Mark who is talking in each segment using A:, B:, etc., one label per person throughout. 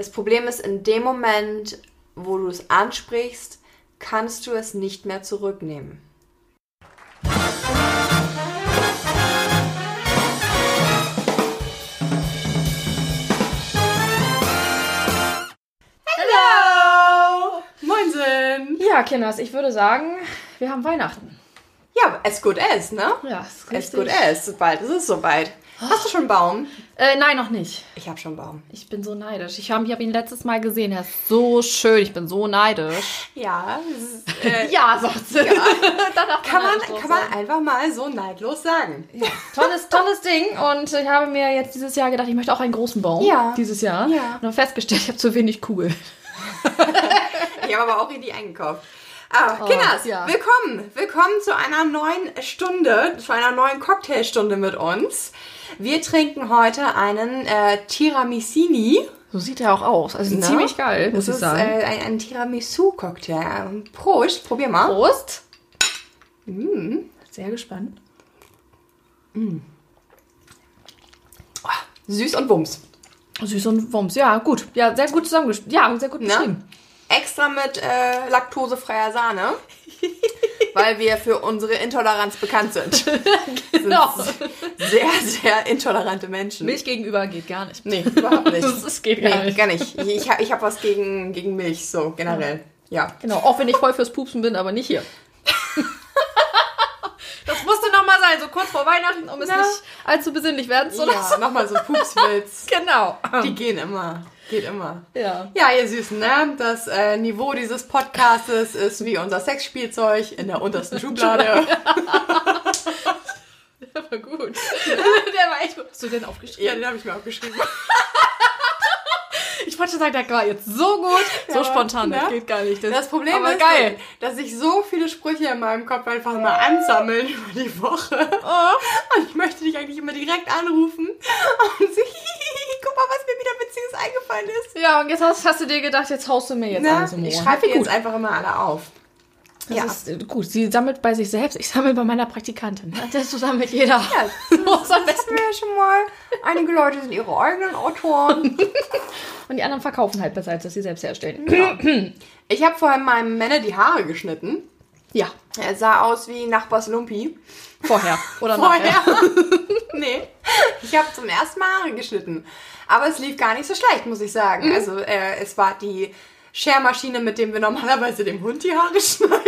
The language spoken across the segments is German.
A: Das Problem ist, in dem Moment, wo du es ansprichst, kannst du es nicht mehr zurücknehmen. Hello! Moinsen!
B: Ja, Kinders, ich würde sagen, wir haben Weihnachten.
A: Ja, as good as, ne?
B: Ja, ist
A: As
B: richtig.
A: good as. Bald ist es soweit. Hast du schon einen Baum?
B: Äh, nein, noch nicht.
A: Ich habe schon einen Baum.
B: Ich bin so neidisch. Ich habe hab ihn letztes Mal gesehen. Er ist so schön. Ich bin so neidisch.
A: Ja, ist, äh,
B: Ja, sagt sie. Danach
A: kann, man, kann
B: sein.
A: man einfach mal so neidlos sagen.
B: Tolles, tolles Ding. Und ich habe mir jetzt dieses Jahr gedacht, ich möchte auch einen großen Baum.
A: Ja.
B: Dieses Jahr.
A: Ja.
B: Und habe festgestellt, ich habe zu wenig Kugeln.
A: Ich habe aber auch richtig eingekauft. Ah, Kinders,
B: ja.
A: willkommen. Willkommen zu einer neuen Stunde, zu einer neuen Cocktailstunde mit uns. Wir trinken heute einen äh, Tiramisini.
B: So sieht er auch aus. Also
A: Ne?
B: ziemlich geil, muss
A: das
B: ich
A: ist
B: sagen.
A: äh, ein, ein Tiramisu-Cocktail. Prost, probier mal.
B: Prost.
A: Mm.
B: Sehr gespannt.
A: Süß und Wumms.
B: Süß und Wumms. Ja, gut. Ja, sehr gut zusammengestellt. Ja, sehr gut
A: Ne?
B: beschrieben.
A: Extra mit äh, laktosefreier Sahne. Weil wir für unsere Intoleranz bekannt sind.
B: Genau.
A: Sehr, sehr intolerante Menschen.
B: Milch gegenüber geht gar nicht.
A: Nee, überhaupt nicht.
B: Das geht gar
A: Nee,
B: nicht.
A: gar nicht. Ich, ich habe hab was gegen, gegen Milch, so generell. Ja.
B: Genau, auch wenn ich voll fürs Pupsen bin, aber nicht hier. Das musste nochmal sein, so kurz vor Weihnachten, um es
A: Na.
B: nicht allzu besinnlich werden zu
A: Ja,
B: lassen.
A: nochmal so Pupswitz.
B: Genau.
A: Die gehen immer. Geht immer.
B: Ja.
A: Ja, ihr Süßen, ne? Das äh, Niveau dieses Podcastes ist wie unser Sexspielzeug in der untersten Schublade.
B: Der war gut. Der war echt gut. Hast du den aufgeschrieben?
A: ja, den habe ich mir aufgeschrieben.
B: Ich wollte schon sagen, der war jetzt so gut. So
A: Ja,
B: spontan,
A: ne?
B: das geht gar nicht.
A: Das Problem
B: aber
A: ist,
B: geil.
A: dass sich so viele Sprüche in meinem Kopf einfach mal ansammeln über die Woche.
B: Oh.
A: Und ich möchte dich eigentlich immer direkt anrufen und guck mal, was mir wieder Witziges eingefallen ist.
B: Ja, und jetzt hast, hast du dir gedacht, jetzt haust du mir jetzt
A: Na,
B: alles um
A: ich
B: Ohren.
A: schreibe jetzt einfach immer alle auf.
B: Das
A: Ja.
B: ist äh, gut. Sie sammelt bei sich selbst. Ich sammle bei meiner Praktikantin. Das sammelt jeder.
A: Ja, das
B: besten.
A: wäre schon mal. Einige Leute sind ihre eigenen Autoren.
B: Und die anderen verkaufen halt besser, als dass sie selbst herstellen.
A: Ich habe vorhin meinem Männer die Haare geschnitten.
B: Ja,
A: Er sah aus wie Nachbars Lumpi.
B: vorher oder nachher.
A: Vorher. nee. Ich habe zum ersten Mal Haare geschnitten. Aber es lief gar nicht so schlecht, muss ich sagen.
B: Mhm.
A: Also äh, es war die Schermaschine, mit dem wir normalerweise dem Hund die Haare schneiden.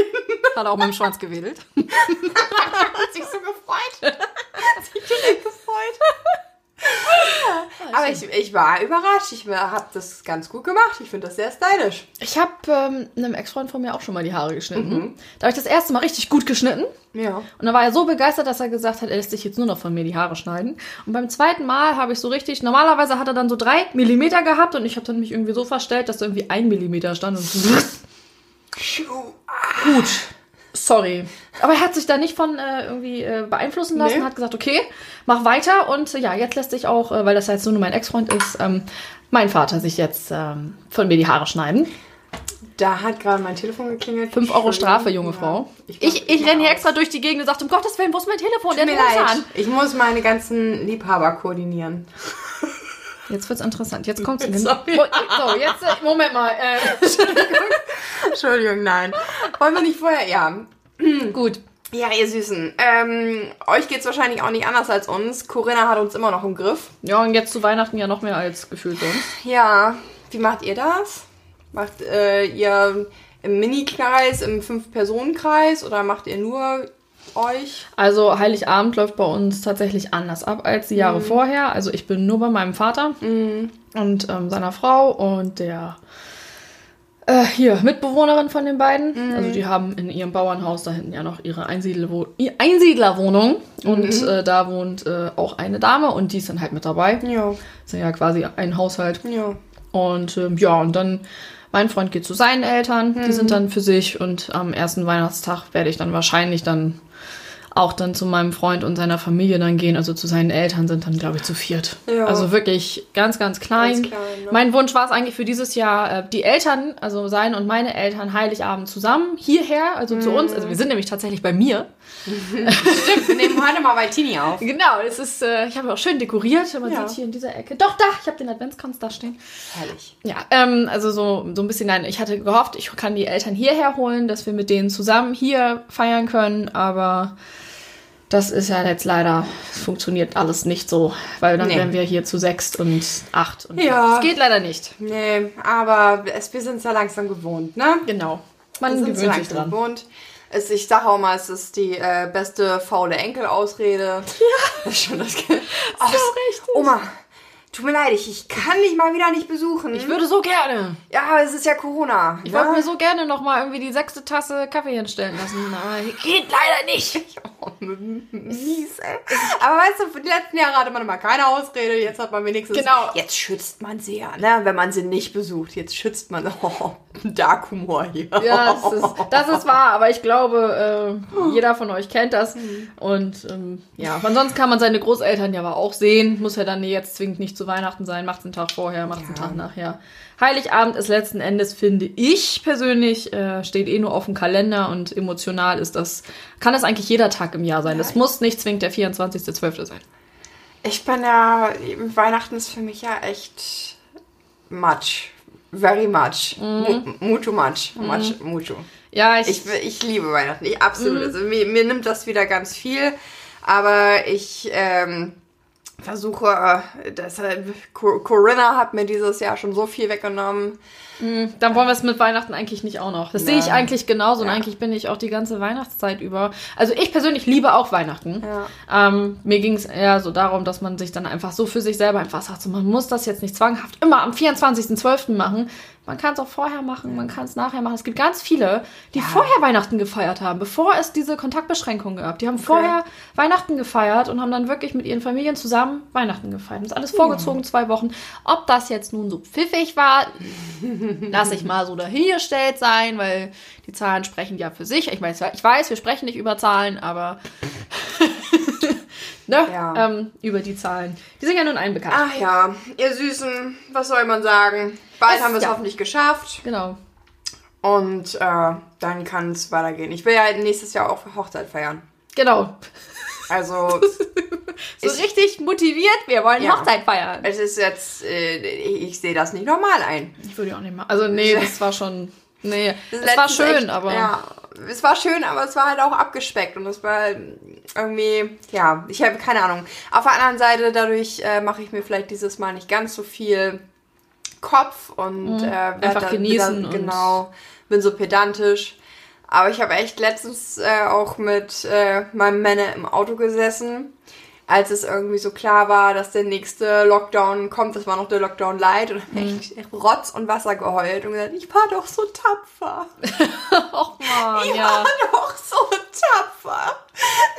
B: Hat auch mit dem Schwanz gewedelt.
A: Hat sich so gefreut. Hat sich direkt gefreut. Aber ich, ich war überrascht. Ich habe das ganz gut gemacht. Ich finde das sehr stylisch.
B: Ich habe ähm, einem Ex-Freund von mir auch schon mal die Haare geschnitten. Da habe ich das erste Mal richtig gut geschnitten.
A: Ja.
B: Und da war er so begeistert, dass er gesagt hat, er lässt sich jetzt nur noch von mir die Haare schneiden. Und beim zweiten Mal habe ich so richtig, normalerweise hat er dann so drei Millimeter gehabt und ich habe dann mich irgendwie so verstellt, dass da irgendwie ein Millimeter stand und gut. Sorry. Aber er hat sich da nicht von äh, irgendwie äh, beeinflussen lassen,
A: Nee.
B: hat gesagt, okay, mach weiter. Und äh, ja, jetzt lässt sich auch, äh, weil das jetzt nur mein Ex-Freund ist, ähm, mein Vater sich jetzt ähm, von mir die Haare schneiden.
A: Da hat gerade mein Telefon geklingelt.
B: 5 Euro Strafe, junge
A: Ja.
B: Frau.
A: Ich
B: Ich,
A: mach-
B: ich,
A: mach
B: renne hier extra durch die Gegend und sagte, um Gottes Willen, wo ist mein Telefon?
A: Tut mir leid.
B: an.
A: Ich muss meine ganzen Liebhaber koordinieren.
B: Jetzt wird's interessant. Jetzt kommt's.
A: Sorry.
B: So, jetzt, äh, Moment mal. Äh,
A: Entschuldigung, nein. Wollen wir nicht vorher? Ja.
B: gut.
A: Ja, ihr Süßen. Ähm, euch geht's wahrscheinlich auch nicht anders als uns. Corinna hat uns immer noch im Griff.
B: Ja, und jetzt zu Weihnachten ja noch mehr als gefühlt sonst.
A: Ja. Wie macht ihr das? Macht äh, ihr im Mini-Kreis, im Fünf-Personen-Kreis oder macht ihr nur euch?
B: Also Heiligabend läuft bei uns tatsächlich anders ab als die Jahre vorher. Also ich bin nur bei meinem Vater und ähm, seiner Frau und der äh, hier Mitbewohnerin von den beiden. Also die haben in ihrem Bauernhaus da hinten ja noch ihre Einsiedlerwo Einsiedlerwohnung und äh, da wohnt äh, auch eine Dame und die ist dann halt mit dabei.
A: Ja.
B: Das ist ja quasi ein Haushalt.
A: Ja.
B: Und ähm, ja, und dann mein Freund geht zu seinen Eltern, die sind dann für sich und am ersten Weihnachtstag werde ich dann wahrscheinlich dann auch dann zu meinem Freund und seiner Familie dann gehen. Also zu seinen Eltern sind dann, glaube ich, zu viert.
A: Ja.
B: Also wirklich ganz, ganz klein.
A: Ganz klein, ne?
B: Mein Wunsch war es eigentlich für dieses Jahr, äh, die Eltern, also seine und meine Eltern, Heiligabend zusammen hierher, also zu uns. Also wir sind nämlich tatsächlich bei mir.
A: Stimmt, wir nehmen heute mal bei Tini auf.
B: Genau, es ist, äh, ich habe auch schön dekoriert. Man
A: Ja.
B: sieht hier in dieser Ecke. Doch, da, ich habe den Adventskranz da stehen.
A: Herrlich.
B: Ja, ähm, also so, so ein bisschen, nein, ich hatte gehofft, ich kann die Eltern hierher holen, dass wir mit denen zusammen hier feiern können, aber das ist ja jetzt leider, es funktioniert alles nicht so, weil dann
A: Nee.
B: wären wir hier zu sechs und acht und
A: Ja.
B: das geht leider nicht.
A: Nee, aber es, wir sind es ja langsam gewohnt, ne?
B: Genau.
A: Wir
B: Man
A: sind so
B: gewöhnt sich
A: langsam
B: dran.
A: gewohnt. Es, ich sage auch mal, es ist die äh, beste faule Enkel-Ausrede. Ja. Das ist schon das Ge oh,
B: so richtig.
A: Oma, tut mir leid, ich, ich kann dich mal wieder nicht besuchen.
B: Ich würde so gerne.
A: ja, aber es ist ja Corona.
B: Ich
A: ne?
B: wollte mir so gerne noch mal irgendwie die sechste Tasse Kaffee hinstellen lassen, aber geht leider nicht.
A: Oh, mies, ey. Aber weißt du, für die letzten Jahre hatte man immer keine Ausrede. Jetzt hat man wenigstens.
B: Genau.
A: Jetzt schützt man sie ja, ne? Wenn man sie nicht besucht. Jetzt schützt man. Oh, Dark Humor hier.
B: Ja, das ist, das ist wahr, aber ich glaube, äh, jeder von euch kennt das. Und ähm, ja, ansonsten kann man seine Großeltern ja aber auch sehen. Muss ja dann jetzt zwingend nicht zu Weihnachten sein. Macht einen Tag vorher, macht einen
A: Ja.
B: Tag nachher. Heiligabend ist letzten Endes, finde ich persönlich, äh, steht eh nur auf dem Kalender und emotional ist das, kann das eigentlich jeder Tag im Jahr sein. Es muss nicht zwingend der 24.12. sein.
A: Ich bin ja, Weihnachten ist für mich ja echt much. Very much. Mu- Mucho much. Much, mucho.
B: Ja, ich,
A: Ich, ich liebe Weihnachten. Ich, absolut. Also mir, mir nimmt das wieder ganz viel. Aber ich ähm, versuche, äh, deshalb, Co- Corinna hat mir dieses Jahr schon so viel weggenommen.
B: Dann wollen wir es mit Weihnachten eigentlich nicht auch noch. Das sehe ich eigentlich genauso und
A: Ja.
B: eigentlich bin ich auch die ganze Weihnachtszeit über. Also ich persönlich liebe auch Weihnachten.
A: Ja.
B: Ähm, mir ging es eher so darum, dass man sich dann einfach so für sich selber einfach sagt, so, man muss das jetzt nicht zwanghaft immer am 24.12. machen. Man kann es auch vorher machen, man kann es nachher machen. Es gibt ganz viele, die vorher Weihnachten gefeiert haben, bevor es diese Kontaktbeschränkungen gab. Die haben vorher Weihnachten gefeiert und haben dann wirklich mit ihren Familien zusammen Weihnachten gefeiert. Das ist alles vorgezogen, zwei Wochen. Ob das jetzt nun so pfiffig war, lasse ich mal so dahingestellt sein, weil die Zahlen sprechen ja für sich. Ich meine, ich weiß, wir sprechen nicht über Zahlen, aber ne,
A: Ja.
B: ähm, über die Zahlen. Die sind ja nun allen bekannt.
A: Ach ja, ihr Süßen, was soll man sagen? Bald
B: Es-
A: haben wir es
B: ja.
A: hoffentlich geschafft.
B: Genau.
A: Und äh, dann kann es weitergehen. Ich will ja nächstes Jahr auch Hochzeit feiern.
B: Genau.
A: Also
B: So richtig motiviert, wir wollen
A: Ja.
B: Hochzeit feiern.
A: es ist jetzt, äh, ich, ich sehe das nicht normal ein.
B: Ich würde auch nicht machen. Also nee, das war schon. Nee, es war schön,
A: echt,
B: aber.
A: Ja, es war schön, aber es war halt auch abgespeckt und es war irgendwie, ja, ich habe keine Ahnung. Auf der anderen Seite, dadurch äh, mache ich mir vielleicht dieses Mal nicht ganz so viel Kopf und äh,
B: Mhm. Einfach
A: dann
B: genießen
A: Wieder, genau, bin so pedantisch. Aber ich habe echt letztens äh, auch mit äh, meinem Männer im Auto gesessen, als es irgendwie so klar war, dass der nächste Lockdown kommt. Das war noch der Lockdown Light und hab
B: Mhm.
A: echt Rotz und Wasser geheult und gesagt, ich war doch so tapfer.
B: Och man,
A: Ich
B: ja.
A: war doch so tapfer.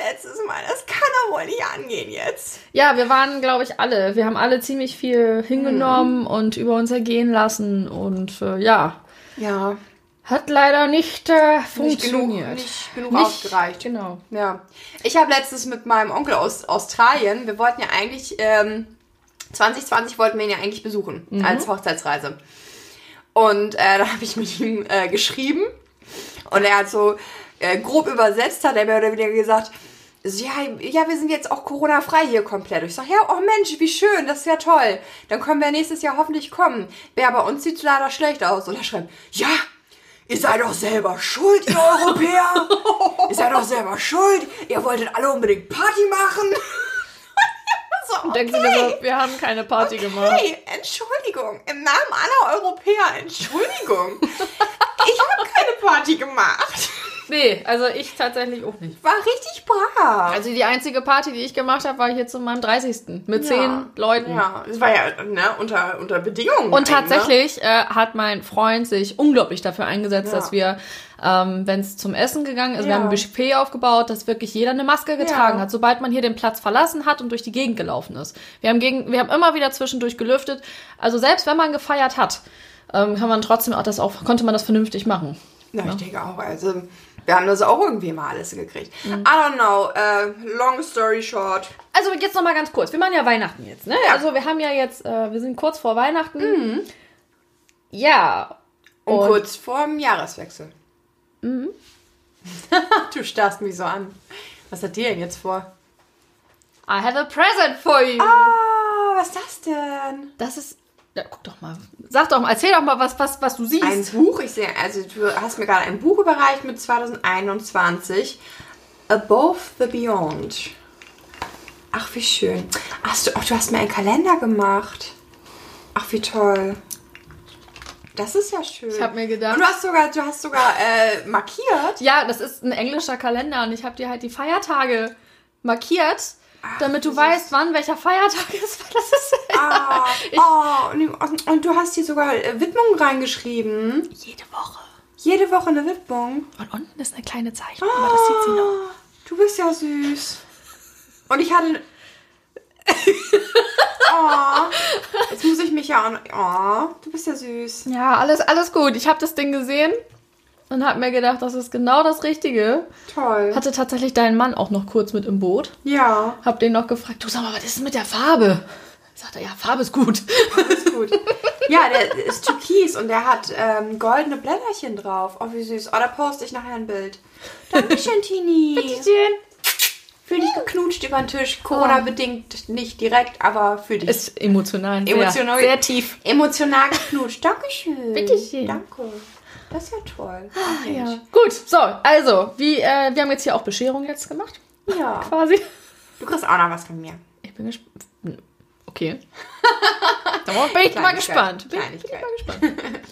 A: Letztes Mal, das kann doch wohl nicht angehen jetzt.
B: Ja, wir waren, glaube ich, alle. Wir haben alle ziemlich viel hingenommen
A: Mhm.
B: und über uns ergehen lassen. Und äh, ja,
A: Ja,
B: hat leider nicht äh,
A: nicht genug,
B: funktioniert.
A: nicht genug
B: Nicht-
A: ausgereicht.
B: Genau.
A: Ja. Ich habe letztens mit meinem Onkel aus Australien, wir wollten ja eigentlich, ähm, 2020 wollten wir ihn ja eigentlich besuchen als Hochzeitsreise. Und äh, da habe ich mit ihm äh, geschrieben und er hat so äh, grob übersetzt, hat er mir oder wieder gesagt, so, ja, ja, wir sind jetzt auch Corona-frei hier komplett. Ich sage, ja, oh Mensch, wie schön, das ist ja toll. Dann können wir nächstes Jahr hoffentlich kommen. Ja, bei uns sieht es leider schlecht aus. Und er schreibt, ja, ihr seid doch selber schuld, ihr Europäer. ihr seid doch selber schuld. Ihr wolltet alle unbedingt Party machen. so,
B: du mir so, wir haben keine Party gemacht.
A: Hey, Entschuldigung, im Namen aller Europäer, Entschuldigung. ich habe keine Party gemacht.
B: Nee, also ich tatsächlich auch nicht.
A: War richtig brav.
B: Also die einzige Party, die ich gemacht habe, war hier zu meinem 30. mit zehn Leuten.
A: Ja, das war ja ne, unter, unter Bedingungen.
B: Und
A: eigentlich,
B: tatsächlich äh, hat mein Freund sich unglaublich dafür eingesetzt,
A: Ja.
B: dass wir, ähm, wenn es zum Essen gegangen ist, wir
A: Ja.
B: haben ein Buffet aufgebaut, dass wirklich jeder eine Maske getragen
A: Ja.
B: hat, sobald man hier den Platz verlassen hat und durch die Gegend gelaufen ist. Wir haben, gegen, wir haben immer wieder zwischendurch gelüftet. Also selbst wenn man gefeiert hat, ähm, kann man trotzdem auch das auch, konnte man das vernünftig machen.
A: Na, ich denke auch. Also, wir haben das auch irgendwie mal alles gekriegt. I don't know. äh, long story short.
B: Also jetzt noch mal ganz kurz. Wir machen ja Weihnachten jetzt, ne?
A: Ja.
B: Also wir haben ja jetzt, äh, wir sind kurz vor Weihnachten. Ja.
A: Und,
B: Und-
A: kurz vor dem Jahreswechsel. du starrst mich so an. Was hat dir denn jetzt vor?
B: I have a present for you.
A: Ah, was ist das denn?
B: Das ist. Ja, guck doch mal. Sag doch mal, erzähl doch mal, was, was, was du siehst.
A: Ein Buch, ich sehe, also du hast mir gerade ein Buch überreicht mit 2021. Above the Beyond. Ach, wie schön. Hast du, ach, du hast mir einen Kalender gemacht. Ach, wie toll. Das ist ja schön.
B: Ich hab mir gedacht-
A: Und du hast sogar, du hast sogar äh, markiert.
B: Ja, das ist ein englischer Kalender und ich habe dir halt die Feiertage markiert, damit du weißt, wann welcher Feiertag ist. weil Das ist
A: Ah, oh, und, du hast hier sogar äh, Widmungen reingeschrieben.
B: jede Woche.
A: Jede Woche eine Widmung.
B: Und unten ist eine kleine Zeichnung, aber das sieht sie noch.
A: Oh, Du bist ja süß. Und ich hatte. oh, jetzt muss ich mich ja auch. Oh, du bist ja süß.
B: Ja, alles, alles gut. Ich habe das Ding gesehen und habe mir gedacht, das ist genau das Richtige.
A: Toll.
B: Hatte tatsächlich deinen Mann auch noch kurz mit im Boot.
A: Ja,
B: Hab den noch gefragt, du sag mal, was ist denn mit der Farbe? Sagt er, ja, Farbe ist gut.
A: ist gut. Ja, der ist türkis und der hat ähm, goldene Blätterchen drauf. Oh, wie süß. Oh, da poste ich nachher ein Bild. Dankeschön, Tini. Fühl dich geknutscht über den Tisch. Corona-bedingt nicht direkt, aber fühl dich
B: Ist emotional.
A: emotional.
B: Sehr, sehr tief.
A: Emotional geknutscht. Dankeschön.
B: Bitteschön.
A: Danke. Das ist ja toll.
B: Ah, Ja. Gut, so, also, wie, äh, wir haben jetzt hier auch Bescherung jetzt gemacht,
A: ja.
B: quasi.
A: Du kriegst auch noch was von mir.
B: Ich bin gespannt. Okay. Da bin ich mal gespannt. Bin, bin ich mal gespannt.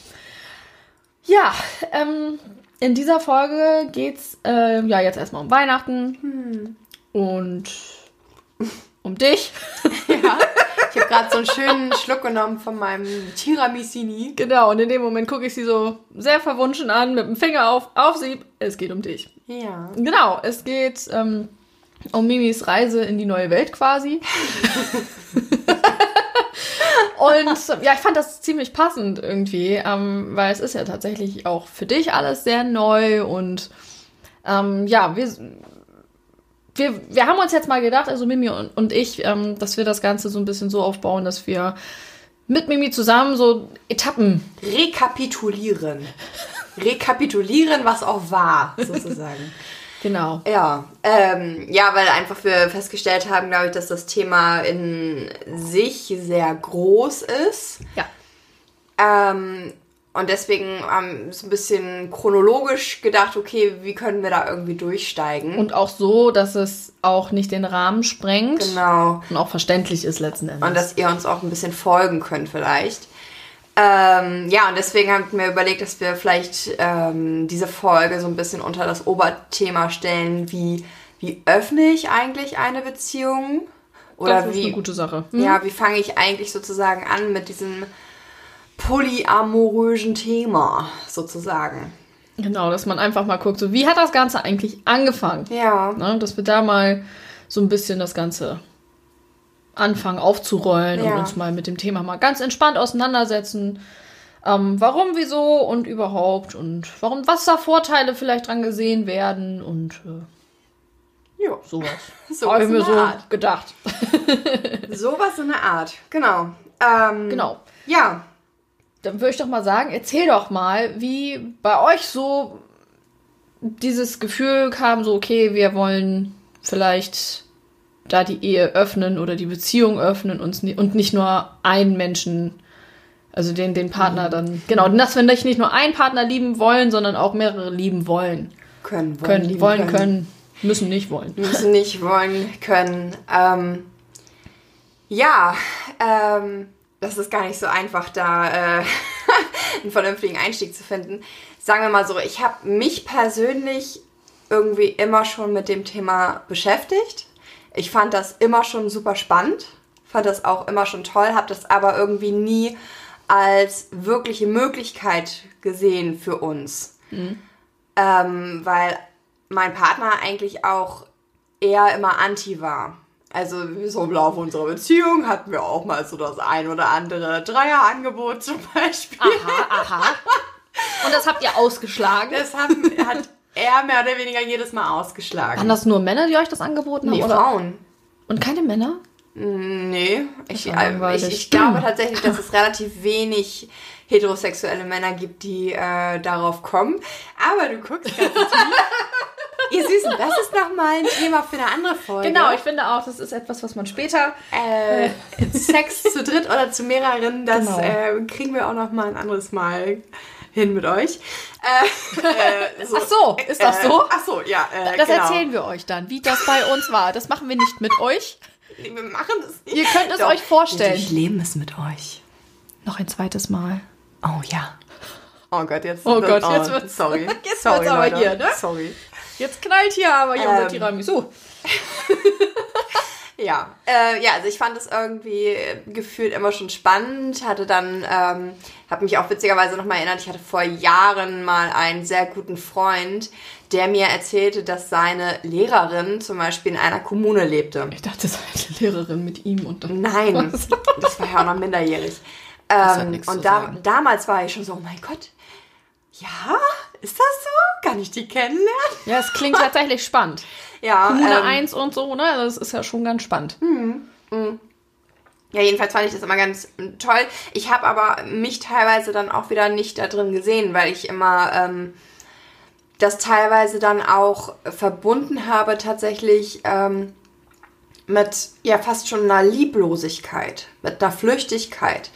B: Ja, ähm, in dieser Folge geht's äh, ja jetzt erstmal um Weihnachten und um dich.
A: Ja. Ich habe gerade so einen schönen Schluck genommen von meinem Tiramisini.
B: Genau, und in dem Moment gucke ich sie so sehr verwunschen an, mit dem Finger auf, auf sie. Es geht um dich.
A: Ja.
B: Genau, es geht ähm, um Mimis Reise in die neue Welt quasi. Und ja, ich fand das ziemlich passend irgendwie, ähm, weil es ist ja tatsächlich auch für dich alles sehr neu und ähm, ja, wir, wir, wir haben uns jetzt mal gedacht, also Mimi und, und ich, ähm, dass wir das Ganze so ein bisschen so aufbauen, dass wir mit Mimi zusammen so Etappen
A: Rekapitulieren. Rekapitulieren, was auch war, sozusagen.
B: Genau.
A: Ja, ähm, ja, weil einfach wir festgestellt haben, glaube ich, dass das Thema in sich sehr groß ist.
B: Ja.
A: Ähm, und deswegen haben wir so ein bisschen chronologisch gedacht, okay, wie können wir da irgendwie durchsteigen?
B: Und auch so, dass es auch nicht den Rahmen sprengt.
A: genau.
B: Und auch verständlich ist letzten Endes.
A: Und dass ihr uns auch ein bisschen folgen könnt vielleicht. Ähm, ja, und deswegen haben wir überlegt, dass wir vielleicht ähm, diese Folge so ein bisschen unter das Oberthema stellen, wie, wie öffne ich eigentlich eine Beziehung? Oder
B: das ist
A: wie,
B: eine gute Sache. Hm?
A: ja, wie fange ich eigentlich sozusagen an mit diesem polyamorösen Thema sozusagen?
B: Genau, dass man einfach mal guckt, so wie hat das Ganze eigentlich angefangen?
A: Ja.
B: Ne? Dass wir da mal so ein bisschen das Ganze anfangen aufzurollen
A: Ja.
B: und uns mal mit dem Thema mal ganz entspannt auseinandersetzen. Ähm, warum, wieso und überhaupt und warum, was da Vorteile vielleicht dran gesehen werden und äh,
A: Ja.
B: sowas.
A: So
B: Habe ich mir so
A: Art.
B: gedacht.
A: Sowas in der Art. Genau. Ähm,
B: Genau.
A: Ja.
B: Dann würde ich doch mal sagen, erzähl doch mal, wie bei euch so dieses Gefühl kam, so, okay, wir wollen vielleicht da die Ehe öffnen oder die Beziehung öffnen ni- und nicht nur einen Menschen, also den, den Partner dann, genau, dass wir nicht nicht nur einen Partner lieben wollen, sondern auch mehrere lieben wollen.
A: Können, wollen,
B: Können,
A: lieben
B: wollen, können, müssen nicht wollen.
A: müssen nicht wollen können. Ähm, ja, ähm, das ist gar nicht so einfach, da äh, einen vernünftigen Einstieg zu finden. Sagen wir mal so, ich habe mich persönlich irgendwie immer schon mit dem Thema beschäftigt. Ich fand das immer schon super spannend, fand das auch immer schon toll, habe das aber irgendwie nie als wirkliche Möglichkeit gesehen für uns. Ähm, weil mein Partner eigentlich auch eher immer anti war. Also so im Laufe unserer Beziehung hatten wir auch mal so das ein oder andere Dreierangebot zum Beispiel.
B: Aha, aha. Und das habt ihr ausgeschlagen?
A: Das haben, hat er mehr oder weniger jedes Mal ausgeschlagen.
B: Waren das nur Männer, die euch das angeboten haben?
A: nee,
B: oder?
A: Frauen.
B: Und keine Männer?
A: Nee, ich, ich, ich glaube tatsächlich, dass es relativ wenig heterosexuelle Männer gibt, die äh, darauf kommen. Aber du guckst ganz. Ihr Süßen, das ist nochmal ein Thema für eine andere Folge.
B: Genau, ich finde auch, das ist etwas, was man später.
A: Äh, Sex zu dritt oder zu mehreren, das
B: Genau.
A: äh, kriegen wir auch noch mal ein anderes Mal hin mit euch. Äh, äh,
B: Ach so, ist das so?
A: Äh, ach so, ja. Äh,
B: Das
A: genau.
B: erzählen wir euch dann, wie das bei uns war. Das machen wir nicht mit euch.
A: Nee, Wir machen das nicht.
B: Ihr könnt es
A: Doch,
B: euch vorstellen.
A: Wir durchleben es mit euch.
B: Noch ein zweites Mal.
A: Oh ja. Oh Gott, jetzt.
B: Oh Gott, jetzt wird's-
A: Sorry.
B: jetzt
A: sorry,
B: wird's aber
A: Leute.
B: hier, ne?
A: Sorry.
B: Jetzt knallt hier aber hier unser
A: Ähm.
B: Tiramisu.
A: Ja, äh, ja, also ich fand es irgendwie gefühlt immer schon spannend. Hatte dann, ähm, habe mich auch witzigerweise nochmal erinnert, ich hatte vor Jahren mal einen sehr guten Freund, der mir erzählte, dass seine Lehrerin zum Beispiel in einer Kommune lebte.
B: Ich dachte, das sei eine Lehrerin mit ihm und dann.
A: Nein, das war ja auch noch minderjährig. Ähm, und da, damals war ich schon so, oh mein Gott, ja, ist das so? Kann ich die kennenlernen?
B: Ja, es klingt tatsächlich spannend.
A: Ja,
B: Kommune
A: ähm,
B: 1 und so, ne? Das ist ja schon ganz spannend.
A: Ja, jedenfalls fand ich das immer ganz mm, toll. Ich habe aber mich teilweise dann auch wieder nicht da drin gesehen, weil ich immer ähm, das teilweise dann auch verbunden habe tatsächlich ähm, mit ja fast schon einer Lieblosigkeit, mit einer Flüchtigkeit,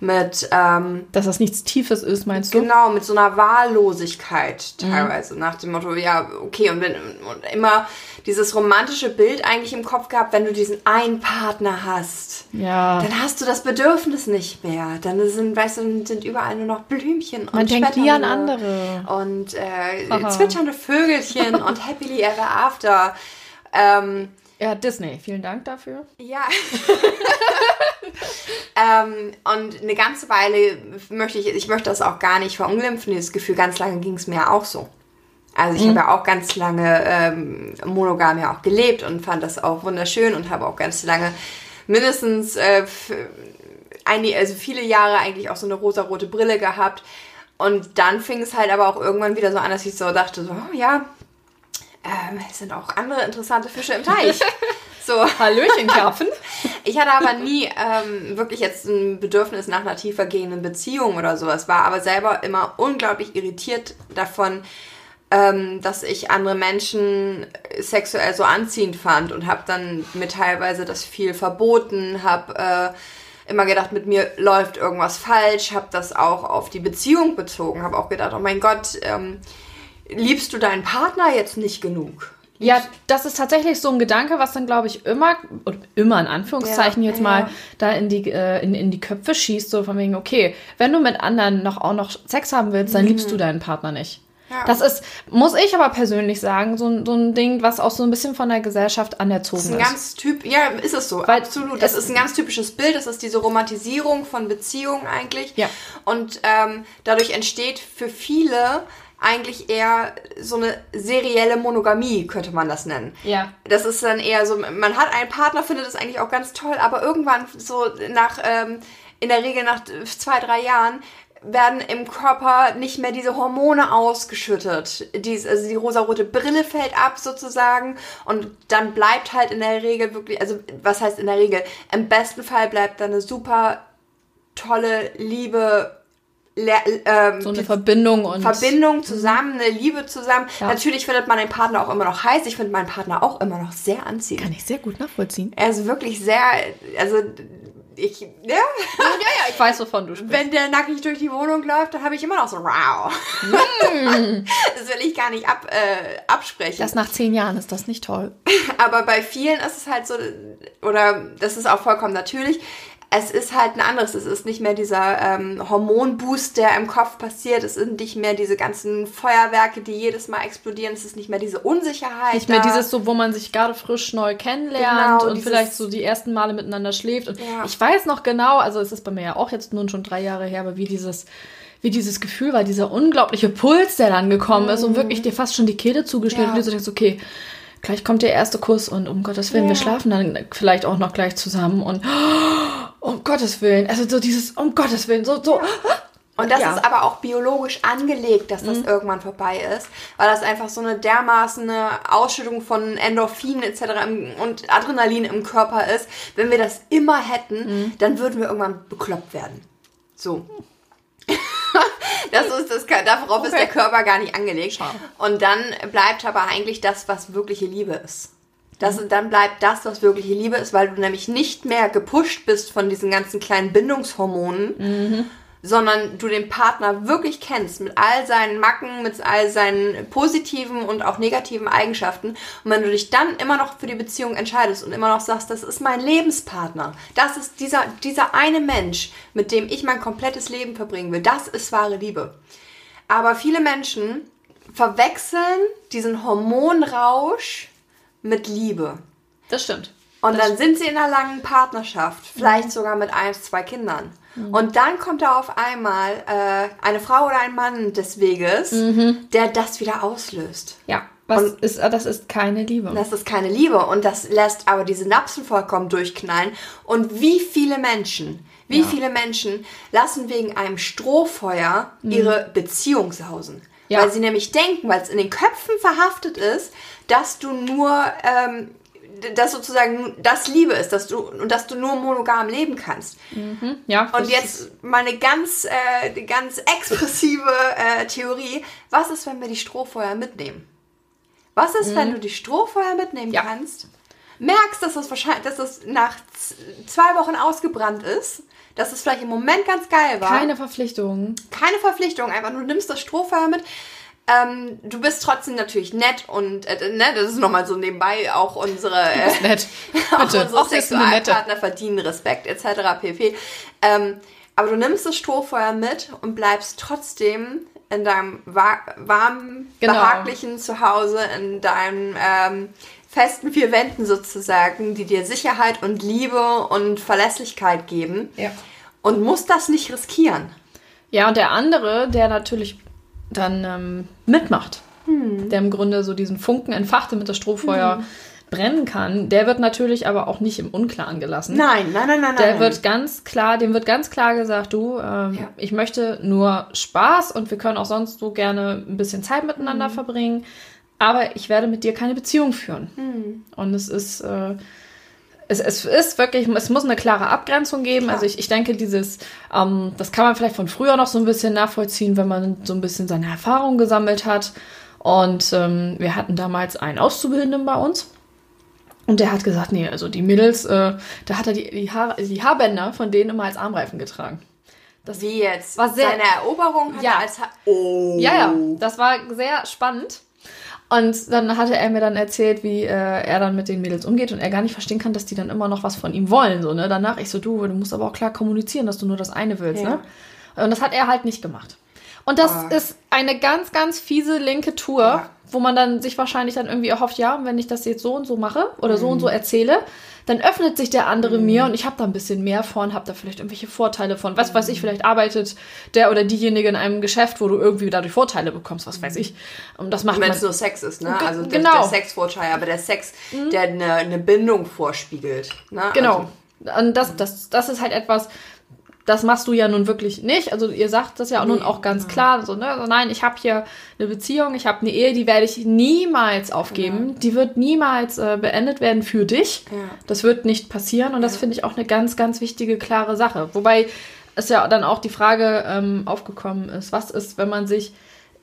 A: mit ähm,
B: Dass das nichts Tiefes ist, meinst du?
A: Genau, mit so einer Wahllosigkeit teilweise. Nach dem Motto, ja, okay, und, wenn, und immer dieses romantische Bild eigentlich im Kopf gehabt, wenn du diesen einen Partner hast,
B: Ja.
A: dann hast du das Bedürfnis nicht mehr. Dann sind, weißt du, sind überall nur noch Blümchen und
B: Man denkt nie an andere.
A: Und äh, zwitschernde Vögelchen und happily ever after. Ähm,
B: Ja, Disney. Vielen Dank dafür.
A: ja. ähm, und eine ganze Weile möchte ich, ich möchte das auch gar nicht verunglimpfen, dieses Gefühl, ganz lange ging es mir auch so. Also ich habe ja auch ganz lange ähm, monogam ja auch gelebt und fand das auch wunderschön und habe auch ganz lange mindestens äh, einige, also viele Jahre eigentlich auch so eine rosarote Brille gehabt. Und dann fing es halt aber auch irgendwann wieder so an, dass ich so dachte, so, oh, ja, ähm, es sind auch andere interessante Fische im Teich. so.
B: Hallöchen, Karpfen.
A: Ich hatte aber nie ähm, wirklich jetzt ein Bedürfnis nach einer tiefergehenden Beziehung oder sowas, war aber selber immer unglaublich irritiert davon, ähm, dass ich andere Menschen sexuell so anziehend fand und habe dann mir teilweise das viel verboten, habe äh, immer gedacht, mit mir läuft irgendwas falsch, habe das auch auf die Beziehung bezogen, habe auch gedacht, oh mein Gott, ähm, liebst du deinen Partner jetzt nicht genug?
B: Ja, das ist tatsächlich so ein Gedanke, was dann, glaube ich, immer, oder immer in Anführungszeichen
A: Ja,
B: jetzt
A: ja.
B: mal da in die, äh, in, in die Köpfe schießt, so von wegen, okay, wenn du mit anderen noch auch noch Sex haben willst, dann liebst du deinen Partner nicht.
A: Mhm. Ja.
B: Das ist, muss ich aber persönlich sagen, so, ein- so ein Ding, was auch so ein bisschen von der Gesellschaft anerzogen ist.
A: ist ein ganz typ, ja, ist es so,
B: Weil
A: absolut. Das ist ein ganz typisches Bild. Das ist diese Romantisierung von Beziehungen eigentlich.
B: Ja.
A: Und ähm, dadurch entsteht für viele eigentlich eher so eine serielle Monogamie, könnte man das nennen.
B: Ja.
A: Das ist dann eher so, man hat einen Partner, findet das eigentlich auch ganz toll, aber irgendwann so nach, ähm, in der Regel nach zwei, drei Jahren, werden im Körper nicht mehr diese Hormone ausgeschüttet. Dies, also die rosarote Brille fällt ab sozusagen und dann bleibt halt in der Regel wirklich, also was heißt in der Regel? Im besten Fall bleibt da eine super tolle, liebe, ähm,
B: So eine Verbindung und.
A: Verbindung zusammen, eine Liebe zusammen.
B: Ja.
A: Natürlich findet man den Partner auch immer noch heiß. Ich finde meinen Partner auch immer noch sehr anziehend.
B: Kann ich sehr gut nachvollziehen.
A: Er ist wirklich sehr, also ich, ja,
B: Ja, ja, ich weiß, wovon du sprichst.
A: wenn der nackig durch die Wohnung läuft, dann habe ich immer noch so wow. das will ich gar nicht ab, äh, absprechen.
B: Das nach zehn Jahren ist das nicht toll.
A: Aber bei vielen ist es halt so, oder das ist auch vollkommen natürlich, es ist halt ein anderes. Es ist nicht mehr dieser ähm, Hormonboost, der im Kopf passiert. Es sind nicht mehr diese ganzen Feuerwerke, die jedes Mal explodieren. Es ist nicht mehr diese Unsicherheit.
B: Nicht mehr
A: da.
B: dieses so, wo man sich gerade frisch neu kennenlernt
A: Genau,
B: und vielleicht so die ersten Male miteinander schläft. Und
A: Ja.
B: ich weiß noch genau, also es ist bei mir ja auch jetzt nun schon drei Jahre her, aber wie dieses, wie dieses Gefühl war, dieser unglaubliche Puls, der dann gekommen ist und wirklich dir fast schon die Kehle zugeschnitten
A: Mhm. Ja.
B: und du denkst, okay, gleich kommt der erste Kuss und um Gottes Willen, wir
A: Ja.
B: schlafen dann vielleicht auch noch gleich zusammen und um Gottes Willen, also so dieses, um Gottes Willen, so, so,
A: Und das
B: Ja.
A: ist aber auch biologisch angelegt, dass das irgendwann vorbei ist, weil das einfach so eine dermaßen Ausschüttung von Endorphinen etc. und Adrenalin im Körper ist. Wenn wir das immer hätten, dann würden wir irgendwann bekloppt werden. So. das ist das, darauf ist
B: Okay.
A: der Körper gar nicht angelegt.
B: Schade.
A: Und dann bleibt aber eigentlich das, was wirkliche Liebe ist. Das, Dann bleibt das, was wirkliche Liebe ist, weil du nämlich nicht mehr gepusht bist von diesen ganzen kleinen Bindungshormonen, sondern du den Partner wirklich kennst mit all seinen Macken, mit all seinen positiven und auch negativen Eigenschaften. Und wenn du dich dann immer noch für die Beziehung entscheidest und immer noch sagst, das ist mein Lebenspartner, das ist dieser, dieser eine Mensch, mit dem ich mein komplettes Leben verbringen will, das ist wahre Liebe. Aber viele Menschen verwechseln diesen Hormonrausch mit Liebe.
B: Das stimmt.
A: Und dann sind sie in einer langen Partnerschaft, vielleicht sogar mit ein, zwei Kindern. Und dann kommt da auf einmal äh, eine Frau oder ein Mann des Weges, der das wieder auslöst.
B: Ja. Was ist, das ist keine Liebe.
A: Das ist keine Liebe und das lässt aber die Synapsen vollkommen durchknallen. Und wie viele Menschen, wie
B: Ja.
A: viele Menschen lassen wegen einem Strohfeuer ihre Beziehung sausen?
B: Mhm. Ja.
A: Weil sie nämlich denken, weil es in den Köpfen verhaftet ist, dass du nur, ähm, dass sozusagen das Liebe ist, dass du und dass du nur monogam leben kannst.
B: ja.
A: Und jetzt mal eine ganz, äh, ganz expressive äh, Theorie. Was ist, wenn wir die Strohfeuer mitnehmen? Was ist, wenn du die Strohfeuer mitnehmen
B: Mhm. Ja.
A: kannst? Merkst, dass das wahrscheinlich, dass das nach zwei Wochen ausgebrannt ist, dass es vielleicht im Moment ganz geil war.
B: Keine Verpflichtungen.
A: Keine Verpflichtung, einfach du nimmst das Strohfeuer mit. Ähm, du bist trotzdem natürlich nett und äh, ne, das ist nochmal so nebenbei auch unsere äh,
B: Nett.
A: auch unsere
B: Auch.
A: Sexualpartner verdienen Respekt etc. pp. Ähm, aber du nimmst das Strohfeuer mit und bleibst trotzdem in deinem wa warmen,
B: Genau.
A: behaglichen Zuhause, in deinen ähm, festen vier Wänden sozusagen, die dir Sicherheit und Liebe und Verlässlichkeit geben.
B: Ja.
A: Und musst das nicht riskieren.
B: Ja, und der andere, der natürlich dann ähm, mitmacht,
A: Hm.
B: der im Grunde so diesen Funken entfacht, damit das Strohfeuer brennen kann, der wird natürlich aber auch nicht im Unklaren gelassen.
A: Nein, nein, nein, nein,
B: Der
A: nein.
B: wird ganz klar, dem wird ganz klar gesagt, du, ähm,
A: Ja.
B: ich möchte nur Spaß und wir können auch sonst so gerne ein bisschen Zeit miteinander verbringen, aber ich werde mit dir keine Beziehung führen. Und es ist, äh, es, es ist wirklich, es muss eine klare Abgrenzung geben.
A: Klar.
B: Also ich, ich denke, dieses, ähm, das kann man vielleicht von früher noch so ein bisschen nachvollziehen, wenn man so ein bisschen seine Erfahrungen gesammelt hat. Und ähm, wir hatten damals einen Auszubildenden bei uns. Und der hat gesagt, nee, also die Mädels, äh, da hat er die, die, Haar, die Haarbänder von denen immer als Armreifen getragen. Das,
A: Wie jetzt?
B: War sehr-
A: Seine Eroberung hat
B: Ja.
A: er als ha Oh.
B: ja, ja, das war sehr spannend. Und dann hatte er mir dann erzählt, wie äh, er dann mit den Mädels umgeht und er gar nicht verstehen kann, dass die dann immer noch was von ihm wollen. So, ne? Danach ich so, du, du musst aber auch klar kommunizieren, dass du nur das eine willst.
A: Ja.
B: Ne? Und das hat er halt nicht gemacht. Und das
A: Ah.
B: ist eine ganz, ganz fiese linke Tour,
A: Ja.
B: wo man dann sich wahrscheinlich dann irgendwie erhofft, ja, wenn ich das jetzt so und so mache oder so
A: Mhm.
B: und so erzähle, dann öffnet sich der andere mir und ich habe da ein bisschen mehr von, habe da vielleicht irgendwelche Vorteile von. Was
A: Mhm.
B: weiß ich, vielleicht arbeitet der oder diejenige in einem Geschäft, wo du irgendwie dadurch Vorteile bekommst, was weiß ich. Und das macht
A: Wenn es nur Sex ist, ne? Also der,
B: genau. Mhm.
A: der Sexvorteil, aber der Sex, der eine, eine Bindung vorspiegelt. Ne?
B: Genau.
A: Also,
B: Und das, das, das ist halt etwas, das machst du ja nun wirklich nicht. Also ihr sagt das ja nun auch ganz klar. So, ne? also nein, ich habe hier eine Beziehung, ich habe eine Ehe, die werde ich niemals aufgeben. Die wird niemals äh, beendet werden für dich.
A: Ja.
B: Das wird nicht passieren. Und das finde ich auch eine ganz, ganz wichtige, klare Sache. Wobei es ja dann auch die Frage ähm, aufgekommen ist, was ist, wenn man sich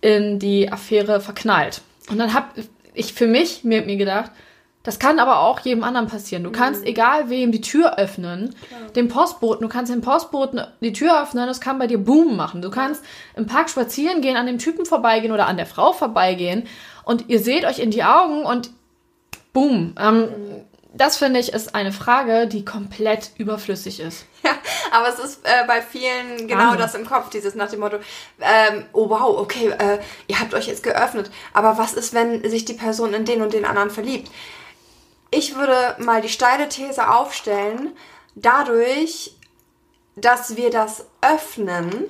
B: in die Affäre verknallt? Und dann habe ich für mich mir, mir gedacht, das kann aber auch jedem anderen passieren. Du kannst, egal wem, die Tür öffnen. Dem Postboten, du kannst dem Postboten die Tür öffnen, das kann bei dir Boom machen. Du kannst im Park spazieren gehen, an dem Typen vorbeigehen oder an der Frau vorbeigehen und ihr seht euch in die Augen und Boom. Ähm, das finde ich ist eine Frage, die komplett überflüssig ist.
A: Ja, aber es ist äh, bei vielen genau
B: Wahnsinn.
A: das im Kopf, dieses nach dem Motto, ähm, oh wow, okay, äh, ihr habt euch jetzt geöffnet, aber was ist, wenn sich die Person in den und den anderen verliebt? Ich würde mal die steile These aufstellen, dadurch, dass wir das öffnen,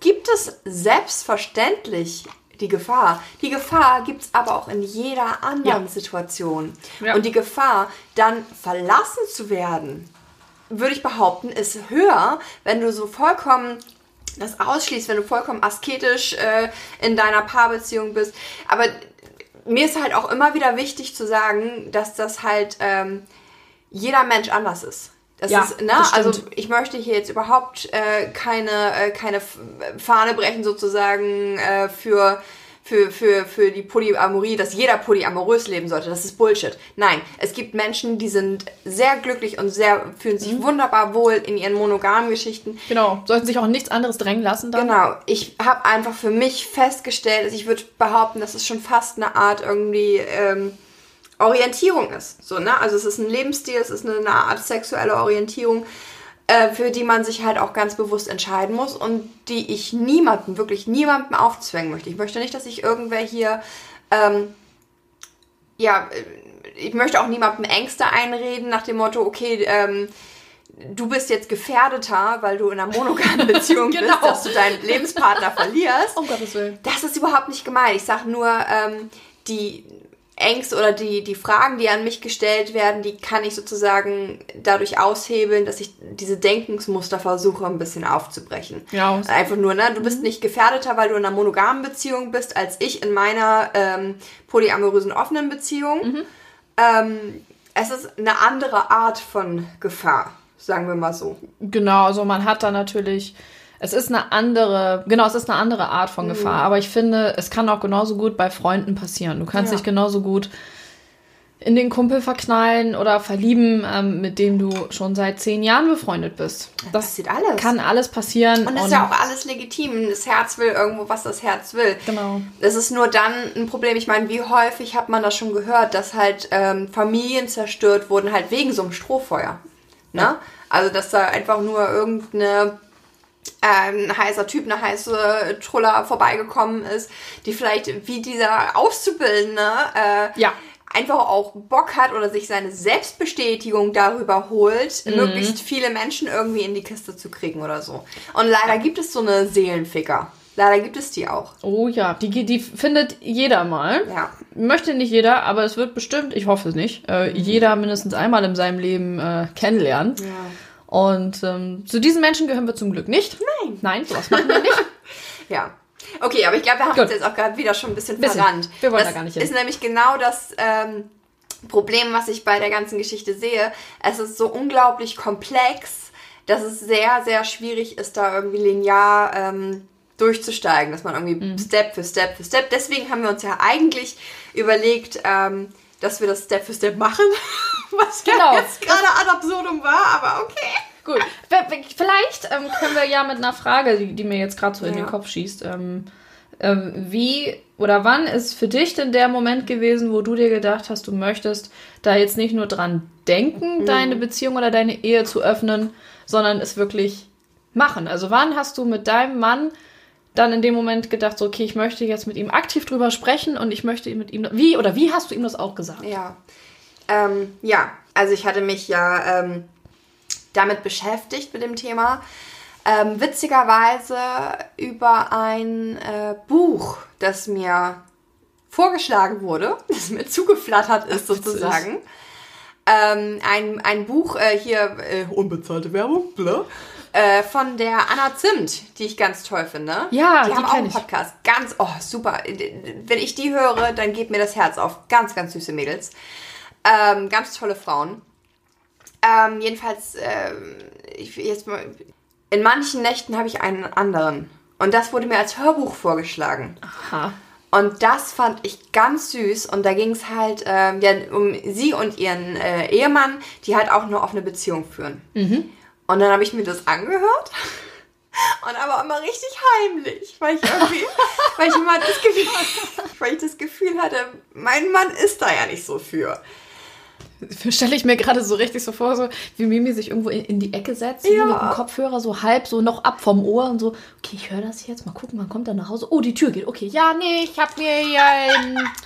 A: gibt es selbstverständlich die Gefahr. Die Gefahr gibt es aber auch in jeder anderen
B: Ja.
A: Situation.
B: Ja.
A: Und die Gefahr, dann verlassen zu werden, würde ich behaupten, ist höher, wenn du so vollkommen das ausschließt, wenn du vollkommen asketisch äh, in deiner Paarbeziehung bist. Aber mir ist halt auch immer wieder wichtig zu sagen, dass das halt ähm, jeder Mensch anders ist. Das
B: Ja,
A: ist, ne?
B: das.
A: Also ich möchte hier jetzt überhaupt äh, keine, äh, keine Fahne brechen sozusagen äh, für, für, für, für die Polyamorie, dass jeder polyamorös leben sollte. Das ist Bullshit. Nein, es gibt Menschen, die sind sehr glücklich und sehr fühlen
B: Mhm.
A: sich wunderbar wohl in ihren monogamen Geschichten.
B: Genau. Sollten sich auch nichts anderes drängen lassen dann.
A: Genau, ich habe einfach für mich festgestellt, dass ich würde behaupten, dass es schon fast eine Art irgendwie ähm, Orientierung ist. So, ne? Also es ist ein Lebensstil, es ist eine, eine Art sexuelle Orientierung, äh, für die man sich halt auch ganz bewusst entscheiden muss und die ich niemandem, wirklich niemandem aufzwängen möchte. Ich möchte nicht, dass sich irgendwer hier ähm, ja, äh, ich möchte auch niemandem Ängste einreden nach dem Motto, okay, ähm, du bist jetzt gefährdeter, weil du in einer monogamen Beziehung
B: Genau.
A: bist, dass du deinen Lebenspartner verlierst.
B: Um Gottes Willen.
A: Das ist überhaupt nicht gemeint. Ich sage nur, ähm, die Ängste oder die, die Fragen, die an mich gestellt werden, die kann ich sozusagen dadurch aushebeln, dass ich diese Denkensmuster versuche, ein bisschen aufzubrechen.
B: Ja.
A: Einfach nur, ne? Du bist nicht gefährdeter, weil du in einer monogamen Beziehung bist, als ich in meiner ähm, polyamorösen offenen Beziehung. Ähm, es ist eine andere Art von Gefahr, sagen wir mal so.
B: Genau, also man hat da natürlich, es ist eine andere, genau, es ist eine andere Art
A: Mhm.
B: von Gefahr, aber ich finde, es kann auch genauso gut bei Freunden passieren. Du kannst
A: Ja.
B: dich genauso gut in den Kumpel verknallen oder verlieben, ähm, mit dem du schon seit zehn Jahren befreundet bist. Das
A: passiert alles.
B: kann alles passieren.
A: Und das ist ja auch alles legitim. Das Herz will irgendwo, was das Herz will.
B: Genau.
A: Es ist nur dann ein Problem. Ich meine, wie häufig hat man das schon gehört, dass halt ähm, Familien zerstört wurden, halt wegen so einem Strohfeuer. Ne? Also, dass da einfach nur irgendeine ein heißer Typ, eine heiße Truller vorbeigekommen ist, die vielleicht wie dieser Auszubildende äh,
B: Ja.
A: einfach auch Bock hat oder sich seine Selbstbestätigung darüber holt,
B: Mhm.
A: möglichst viele Menschen irgendwie in die Kiste zu kriegen oder so. Und leider gibt es so eine Seelenficker. Leider gibt es die auch.
B: Oh ja, die, die findet jeder mal.
A: Ja.
B: Möchte nicht jeder, aber es wird bestimmt, ich hoffe es nicht, äh, jeder mindestens einmal in seinem Leben äh, kennenlernen.
A: Ja.
B: Und ähm, zu diesen Menschen gehören wir zum Glück nicht.
A: Nein.
B: Nein, sowas machen wir nicht.
A: Ja. Okay, aber ich glaube, wir haben
B: Gut.
A: uns jetzt auch gerade wieder schon ein bisschen,
B: Bisschen.
A: verrannt.
B: Wir wollen
A: das
B: da gar nicht hin.
A: ist nämlich genau das ähm, Problem, was ich bei der ganzen Geschichte sehe. Es ist so unglaublich komplex, dass es sehr, sehr schwierig ist, da irgendwie linear ähm, durchzusteigen, dass man irgendwie
B: Mhm.
A: Step für Step für Step. Deswegen haben wir uns ja eigentlich überlegt, ähm, dass wir das Step für Step machen. Was
B: Genau.
A: ja jetzt gerade ad absurdum war, aber okay.
B: Gut. Vielleicht ähm, können wir ja mit einer Frage, die, die mir jetzt gerade so in
A: Ja.
B: den Kopf schießt, ähm, ähm, wie oder wann ist für dich denn der Moment gewesen, wo du dir gedacht hast, du möchtest da jetzt nicht nur dran denken,
A: Mhm.
B: deine Beziehung oder deine Ehe zu öffnen, sondern es wirklich machen? Also wann hast du mit deinem Mann dann in dem Moment gedacht, so, okay, ich möchte jetzt mit ihm aktiv drüber sprechen und ich möchte mit ihm, wie oder wie hast du ihm das auch gesagt?
A: Ja. Ähm, ja, also ich hatte mich ja ähm, damit beschäftigt mit dem Thema. Ähm, witzigerweise über ein äh, Buch, das mir vorgeschlagen wurde, das mir zugeflattert ist sozusagen. Ähm, ein, ein Buch, äh, hier, äh, unbezahlte Werbung, bla, äh, von der Anna Zimt, die ich ganz toll finde.
B: Ja,
A: die,
B: die
A: haben auch einen
B: ich.
A: Podcast. Ganz, oh, super. Wenn ich die höre, dann geht mir das Herz auf. Ganz, ganz süße Mädels. Ähm, ganz tolle Frauen. Ähm, jedenfalls, ähm, ich, jetzt mal, in manchen Nächten habe ich einen anderen. Und das wurde mir als Hörbuch vorgeschlagen.
B: Ha.
A: Und das fand ich ganz süß. Und da ging es halt ähm, ja, um sie und ihren äh, Ehemann, die halt auch eine offene Beziehung führen. Und dann habe ich mir das angehört. Und aber immer richtig heimlich, weil ich irgendwie, weil ich immer das Gefühl, weil ich das Gefühl hatte, mein Mann ist da ja nicht so für.
B: Stelle ich mir gerade so richtig so vor, so wie Mimi sich irgendwo in, in die Ecke setzt,
A: Ja.
B: mit dem Kopfhörer so halb so noch ab vom Ohr und so, okay, ich höre das jetzt, mal gucken, wann kommt er nach Hause? Oh, die Tür geht, okay, ja, nee, ich habe mir hier ein...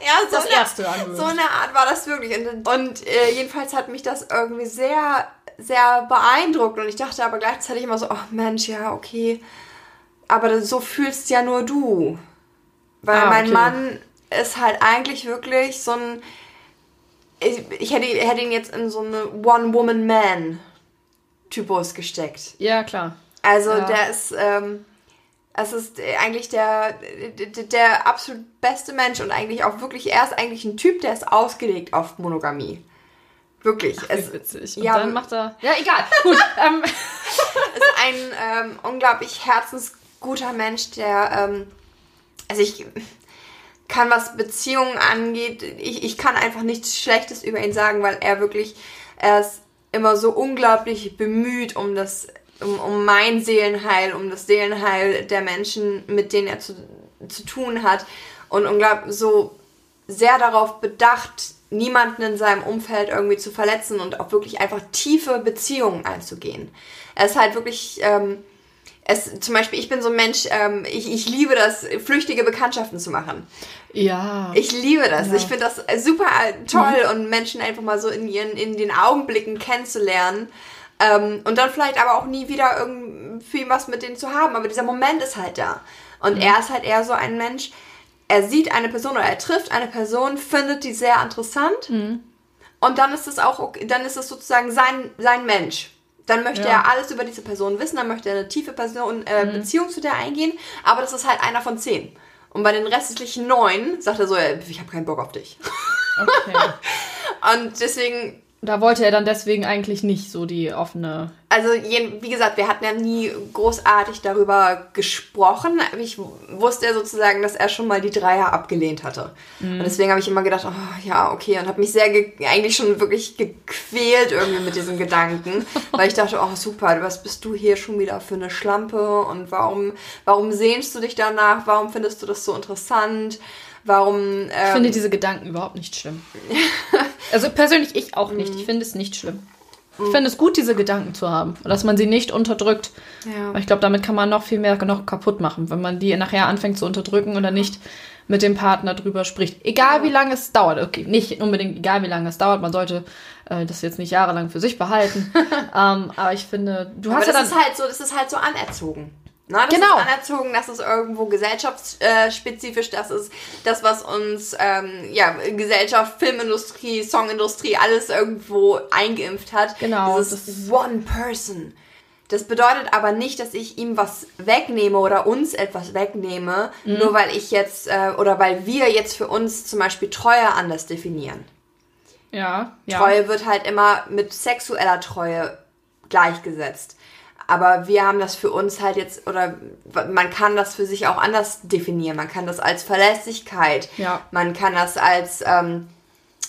A: Ja, so
B: Das
A: eine,
B: Erste angehört.
A: So eine Art war das wirklich. Und, und äh, jedenfalls hat mich das irgendwie sehr, sehr beeindruckt. Und ich dachte aber gleichzeitig immer so, oh Mensch, ja, okay. Aber so fühlst ja nur du. Weil
B: Ah,
A: mein
B: okay.
A: Mann ist halt eigentlich wirklich so ein. Ich, ich hätte, hätte ihn jetzt in so eine One-Woman-Man-Typus gesteckt.
B: Ja, klar.
A: Also
B: Ja.
A: der ist, ähm, es ist eigentlich der, der, der absolut beste Mensch und eigentlich auch wirklich, er ist eigentlich ein Typ, der ist ausgelegt auf Monogamie. Wirklich. es
B: Wie witzig. Und
A: ja,
B: dann macht er. Ja, egal. Gut. ähm,
A: ist ein ähm, unglaublich herzensguter Mensch, der, ähm, also ich kann, was Beziehungen angeht, ich, ich kann einfach nichts Schlechtes über ihn sagen, weil er wirklich, er ist immer so unglaublich bemüht um das, um, um mein Seelenheil, um das Seelenheil der Menschen, mit denen er zu, zu tun hat und unglaublich so sehr darauf bedacht, niemanden in seinem Umfeld irgendwie zu verletzen und auch wirklich einfach tiefe Beziehungen einzugehen. Er ist halt wirklich, ähm, es, zum Beispiel, ich bin so ein Mensch, ähm, ich, ich liebe das, flüchtige Bekanntschaften zu machen.
B: ja.
A: Ich liebe das.
B: Ja.
A: Ich finde das super toll und Menschen einfach mal so in ihren, in den Augenblicken kennenzulernen. Ähm, und dann vielleicht aber auch nie wieder irgendwie was mit denen zu haben. Aber dieser Moment ist halt da. Und er ist halt eher so ein Mensch, er sieht eine Person oder er trifft eine Person, findet die sehr interessant. Und dann ist es auch, okay, dann ist es sozusagen sein, sein Mensch. Dann möchte
B: Ja.
A: er alles über diese Person wissen, dann möchte er eine tiefe Person, äh, Beziehung zu der eingehen, aber das ist halt einer von zehn. Und bei den restlichen neun sagt er so, äh, ich habe keinen Bock auf dich.
B: Okay.
A: Und deswegen,
B: Da wollte er dann deswegen eigentlich nicht so die offene.
A: also wie gesagt, wir hatten ja nie großartig darüber gesprochen. Ich wusste ja sozusagen, dass er schon mal die Dreier abgelehnt hatte. Und deswegen habe ich immer gedacht, oh, ja, okay. Und habe mich sehr, ge eigentlich schon wirklich gequält irgendwie mit diesem Gedanken. weil ich dachte, oh super, was bist du hier schon wieder für eine Schlampe? Und warum, warum sehnst du dich danach? Warum findest du das so interessant? Warum...
B: Ich
A: Ähm,
B: finde diese Gedanken überhaupt nicht schlimm. Also persönlich ich auch nicht.
A: Mhm.
B: Ich finde es nicht schlimm. Ich finde es gut, diese Gedanken zu haben. Und dass man sie nicht unterdrückt.
A: Ja.
B: Weil ich glaube, damit kann man noch viel mehr noch kaputt machen, wenn man die nachher anfängt zu unterdrücken oder nicht mit dem Partner drüber spricht. Egal wie lange es dauert. Okay, nicht unbedingt egal wie lange es dauert. Man sollte äh, das jetzt nicht jahrelang für sich behalten. ähm, aber ich finde, du
A: Aber
B: hast ja
A: das
B: dann.
A: ist halt so, das ist halt so anerzogen. Na, das
B: Genau.
A: ist anerzogen, das ist irgendwo gesellschaftsspezifisch, das ist das, was uns, ähm, ja, Gesellschaft, Filmindustrie, Songindustrie, alles irgendwo eingeimpft hat.
B: Genau,
A: Dieses
B: das-
A: One Person. Das bedeutet aber nicht, dass ich ihm was wegnehme oder uns etwas wegnehme,
B: Mhm.
A: nur weil ich jetzt, äh, oder weil wir jetzt für uns zum Beispiel Treue anders definieren.
B: ja, ja.
A: Treue wird halt immer mit sexueller Treue gleichgesetzt. Aber wir haben das für uns halt jetzt, oder man kann das für sich auch anders definieren. Man kann das als Verlässlichkeit.
B: Ja.
A: Man kann das als, ähm,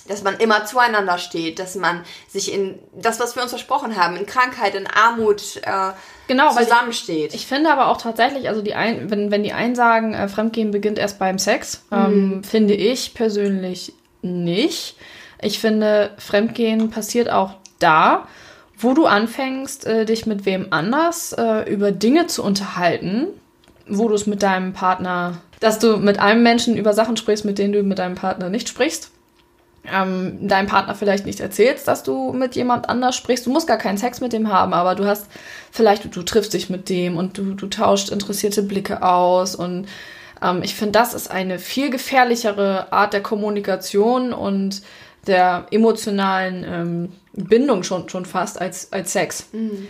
A: dass man immer zueinander steht, dass man sich in das, was wir uns versprochen haben, in Krankheit, in Armut äh,
B: Genau,
A: zusammensteht.
B: Ich finde aber auch tatsächlich, also die ein, wenn, wenn die einen sagen, äh, Fremdgehen beginnt erst beim Sex, ähm, finde ich persönlich nicht. Ich finde, Fremdgehen passiert auch da, wo du anfängst, äh, dich mit wem anders äh, über Dinge zu unterhalten, wo du es mit deinem Partner, dass du mit einem Menschen über Sachen sprichst, mit denen du mit deinem Partner nicht sprichst. Ähm, deinem Partner vielleicht nicht erzählst, dass du mit jemand anders sprichst. Du musst gar keinen Sex mit dem haben, aber du hast vielleicht, du, triffst dich mit dem und du, du tauscht interessierte Blicke aus. Und ähm, ich finde, das ist eine viel gefährlichere Art der Kommunikation und der emotionalen ähm, Bindung schon, schon fast als, als Sex. Ähm,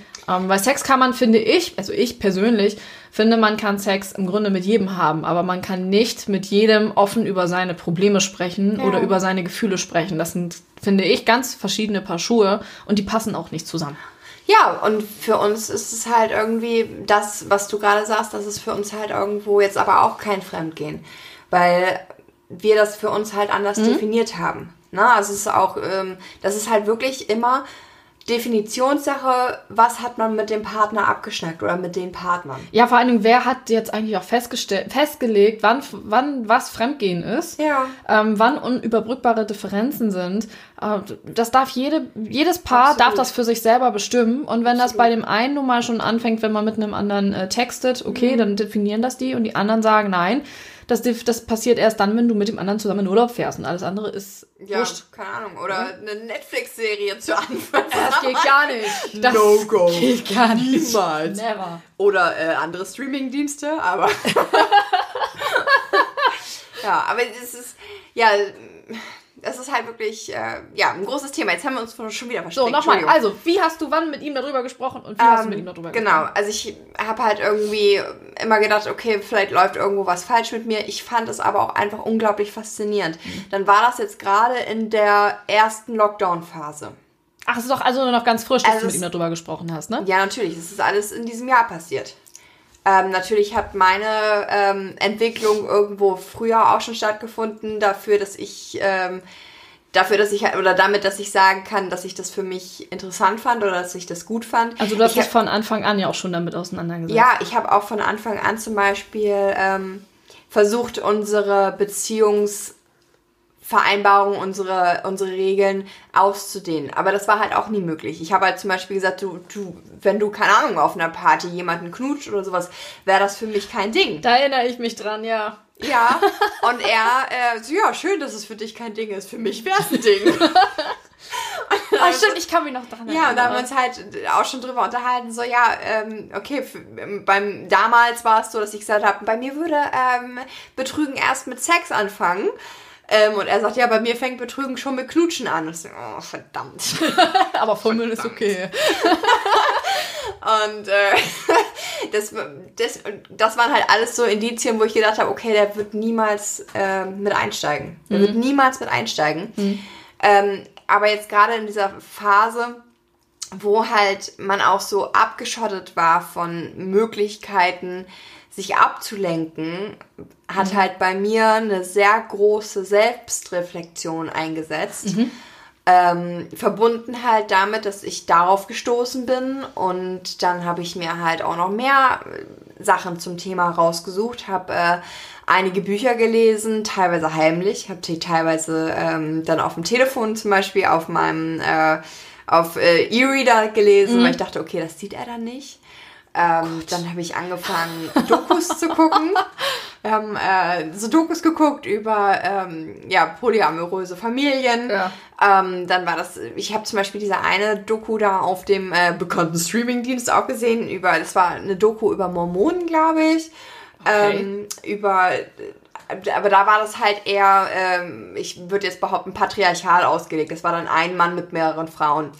B: weil Sex kann man, finde ich, also ich persönlich, finde, man kann Sex im Grunde mit jedem haben, aber man kann nicht mit jedem offen über seine Probleme sprechen
A: Ja.
B: oder über seine Gefühle sprechen. Das sind, finde ich, ganz verschiedene Paar Schuhe und die passen auch nicht zusammen.
A: Ja, und für uns ist es halt irgendwie das, was du gerade sagst, das ist für uns halt irgendwo jetzt aber auch kein Fremdgehen, weil wir das für uns halt anders definiert haben. Na, also es ist auch, ähm, das ist halt wirklich immer Definitionssache, was hat man mit dem Partner abgeschnackt oder mit den Partnern.
B: Ja, vor allen Dingen, wer hat jetzt eigentlich auch festgestellt, festgelegt, wann, wann was Fremdgehen ist?
A: Ja.
B: Ähm, wann unüberbrückbare Differenzen sind. Äh, das darf jede, jedes Paar
A: Absolut.
B: darf das für sich selber bestimmen. Und wenn das
A: Absolut.
B: bei dem einen nun mal schon anfängt, wenn man mit einem anderen äh, textet, okay, dann definieren das die und die anderen sagen nein. Das, das passiert erst dann, wenn du mit dem anderen zusammen in Urlaub fährst. Und alles andere ist
A: Ja,
B: wurscht.
A: keine Ahnung. Oder eine Netflix-Serie zu Anfang.
B: Das geht gar nicht. Das
A: No-go.
B: geht gar nicht.
A: Niemals.
B: Never.
A: Oder äh, andere Streaming-Dienste, aber. ja, aber es ist. Ja, das ist halt wirklich, äh, ja, ein großes Thema. Jetzt haben wir uns schon wieder
B: verstanden. So, nochmal. Also, wie hast du wann mit ihm darüber gesprochen und wie ähm, hast du mit ihm darüber
A: genau. gesprochen? Genau. Also, ich habe halt irgendwie immer gedacht, okay, vielleicht läuft irgendwo was falsch mit mir. Ich fand es aber auch einfach unglaublich faszinierend. Mhm. Dann war das jetzt gerade in der ersten Lockdown-Phase.
B: Ach, es ist doch also noch ganz frisch, dass also du mit ihm darüber gesprochen hast, ne?
A: Ja, natürlich. Es ist alles in diesem Jahr passiert. Ähm, natürlich hat meine ähm, Entwicklung irgendwo früher auch schon stattgefunden, dafür, dass ich ähm, dafür, dass ich oder damit, dass ich sagen kann, dass ich das für mich interessant fand oder dass ich das gut fand.
B: Also du hast dich von Anfang an ja auch schon damit auseinandergesetzt.
A: Ja, ich habe auch von Anfang an zum Beispiel ähm, versucht, unsere Beziehungs Vereinbarungen, unsere, unsere Regeln auszudehnen. Aber das war halt auch nie möglich. Ich habe halt zum Beispiel gesagt, du, du, wenn du, keine Ahnung, auf einer Party jemanden knutscht oder sowas, wäre das für mich kein Ding.
B: Da erinnere ich mich dran, ja.
A: Ja, und er, äh, so, ja, schön, dass es für dich kein Ding ist. Für mich wäre es ein Ding.
B: Ah, stimmt, ich kann mich noch daran
A: erinnern. Ja, und da haben wir uns halt auch schon drüber unterhalten, so, ja, ähm, okay, ähm, beim, damals war es so, dass ich gesagt habe, bei mir würde ähm, Betrügen erst mit Sex anfangen. Ähm, und er sagt, ja, bei mir fängt Betrügen schon mit Knutschen an. Und ich so, oh, verdammt.
B: Aber Fummeln ist okay.
A: und äh, das, das, das waren halt alles so Indizien, wo ich gedacht habe, okay, der wird niemals äh, mit einsteigen. Der mhm. wird niemals mit einsteigen. Mhm. Ähm, aber jetzt gerade in dieser Phase, wo halt man auch so abgeschottet war von Möglichkeiten, sich abzulenken, hat mhm. halt bei mir eine sehr große Selbstreflexion eingesetzt. Mhm. Ähm, verbunden halt damit, dass ich darauf gestoßen bin und dann habe ich mir halt auch noch mehr äh, Sachen zum Thema rausgesucht, habe äh, einige Bücher gelesen, teilweise heimlich, habe die teilweise ähm, dann auf dem Telefon zum Beispiel auf meinem äh, auf äh, E-Reader gelesen, mhm. weil ich dachte, okay, das sieht er dann nicht. Ähm, dann habe ich angefangen, Dokus zu gucken. Wir haben äh, so Dokus geguckt über ähm, ja, polyamoröse Familien. Ja. Ähm, dann war das, ich habe zum Beispiel diese eine Doku da auf dem äh, bekannten Streamingdienst auch gesehen. Über, das war eine Doku über Mormonen, glaube ich. Okay. Ähm, über aber da war das halt eher, ähm, ich würde jetzt behaupten, patriarchal ausgelegt. Das war dann ein Mann mit mehreren Frauen.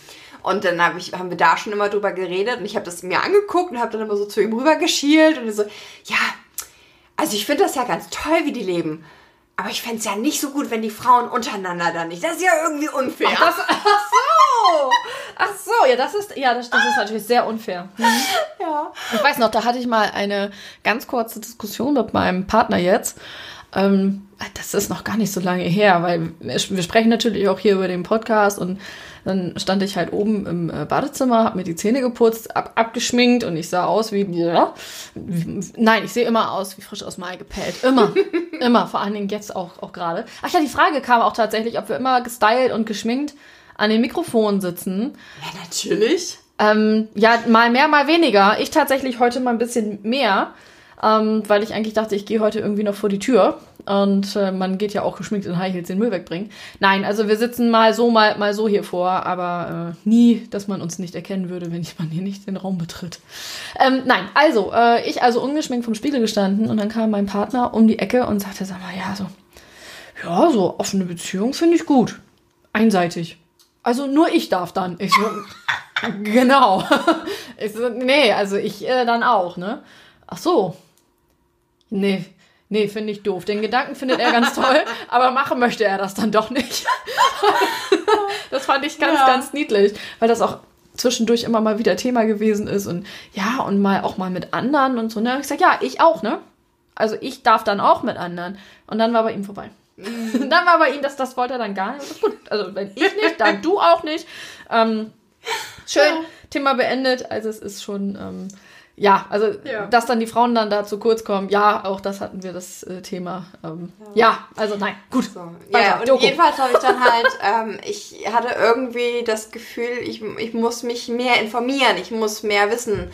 A: Und dann hab ich, haben wir da schon immer drüber geredet und ich habe das mir angeguckt und habe dann immer so zu ihm rüber geschielt und so, ja, also ich finde das ja ganz toll, wie die leben. Aber ich fände es ja nicht so gut, wenn die Frauen untereinander dann nicht. Das ist ja irgendwie unfair.
B: Ach, das, ach so. Ach so, ja, das ist, ja, das, das ist natürlich sehr unfair. Mhm. Ja. Ich weiß noch, da hatte ich mal eine ganz kurze Diskussion mit meinem Partner jetzt. Ähm, das ist noch gar nicht so lange her, weil wir sprechen natürlich auch hier über den Podcast und dann stand ich halt oben im äh, Badezimmer, habe mir die Zähne geputzt, ab, abgeschminkt und ich sah aus wie, ja, nein, ich sehe immer aus wie frisch aus Mai gepellt. Immer, immer, vor allen Dingen jetzt auch, auch gerade. Ach ja, die Frage kam auch tatsächlich, ob wir immer gestylt und geschminkt an den Mikrofonen sitzen.
A: Ja, natürlich.
B: Ähm, ja, mal mehr, mal weniger. Ich tatsächlich heute mal ein bisschen mehr ähm, weil ich eigentlich dachte, ich gehe heute irgendwie noch vor die Tür und äh, man geht ja auch geschminkt in High Heels den Müll wegbringen. Nein, also wir sitzen mal so, mal, mal so hier vor, aber äh, nie, dass man uns nicht erkennen würde, wenn man hier nicht den Raum betritt. Ähm, nein, also, äh, ich also ungeschminkt vom Spiegel gestanden und dann kam mein Partner um die Ecke und sagte, sag mal, ja, so, ja, so offene Beziehung finde ich gut. Einseitig. Also nur ich darf dann. Ich so, genau. Ich so, nee, also ich äh, dann auch, ne? Ach so, Nee, nee, finde ich doof. Den Gedanken findet er ganz toll, aber machen möchte er das dann doch nicht. das fand ich ganz, ja. ganz niedlich, weil das auch zwischendurch immer mal wieder Thema gewesen ist und ja, und mal auch mal mit anderen und so. Ne? Ich sag, ja, ich auch, ne? Also ich darf dann auch mit anderen. Und dann war bei ihm vorbei. Mhm. dann war bei ihm, das, das wollte er dann gar nicht. Gut, also wenn ich nicht, dann du auch nicht. Ähm, schön, ja. Thema beendet. Also es ist schon. Ähm, ja, also ja. dass dann die Frauen dann da zu kurz kommen, ja, auch das hatten wir das äh, Thema. Ähm, ja. ja. also nein, gut. So.
A: Ja, und jedenfalls habe ich dann halt, ähm, ich hatte irgendwie das Gefühl, ich, ich muss mich mehr informieren, ich muss mehr wissen.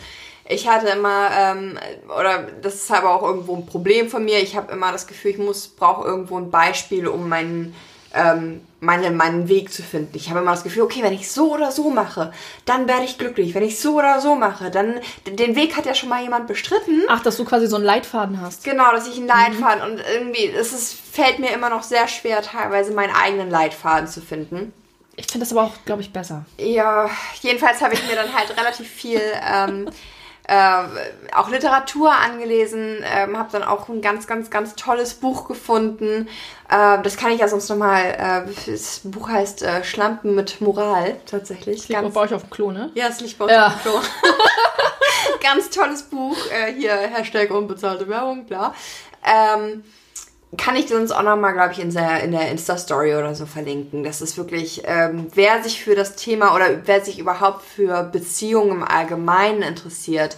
A: Ich hatte immer, ähm, oder das ist aber auch irgendwo ein Problem von mir, ich habe immer das Gefühl, ich muss, brauche irgendwo ein Beispiel, um meinen ähm, meine, meinen Weg zu finden. Ich habe immer das Gefühl, okay, wenn ich so oder so mache, dann werde ich glücklich. Wenn ich so oder so mache, dann den Weg hat ja schon mal jemand bestritten.
B: Ach, dass du quasi so einen Leitfaden hast.
A: Genau, dass ich einen Leitfaden und irgendwie, es ist, fällt mir immer noch sehr schwer, teilweise meinen eigenen Leitfaden zu finden.
B: Ich finde das aber auch, glaube ich, besser.
A: Ja, jedenfalls habe ich mir dann halt relativ viel ähm, äh, auch Literatur angelesen, ähm, habe dann auch ein ganz, ganz, ganz tolles Buch gefunden. Äh, das kann ich ja sonst nochmal, äh, das Buch heißt äh, Schlampen mit Moral tatsächlich.
B: Das liegt ganz, bei euch auf dem Klo, ne?
A: Ja, es liegt bei euch ja. auf dem Klo. ganz tolles Buch, äh, hier Hashtag unbezahlte Werbung, klar. Ähm, kann ich sonst auch nochmal, glaube ich, in der, in der Insta-Story oder so verlinken. Das ist wirklich, ähm, wer sich für das Thema oder wer sich überhaupt für Beziehungen im Allgemeinen interessiert,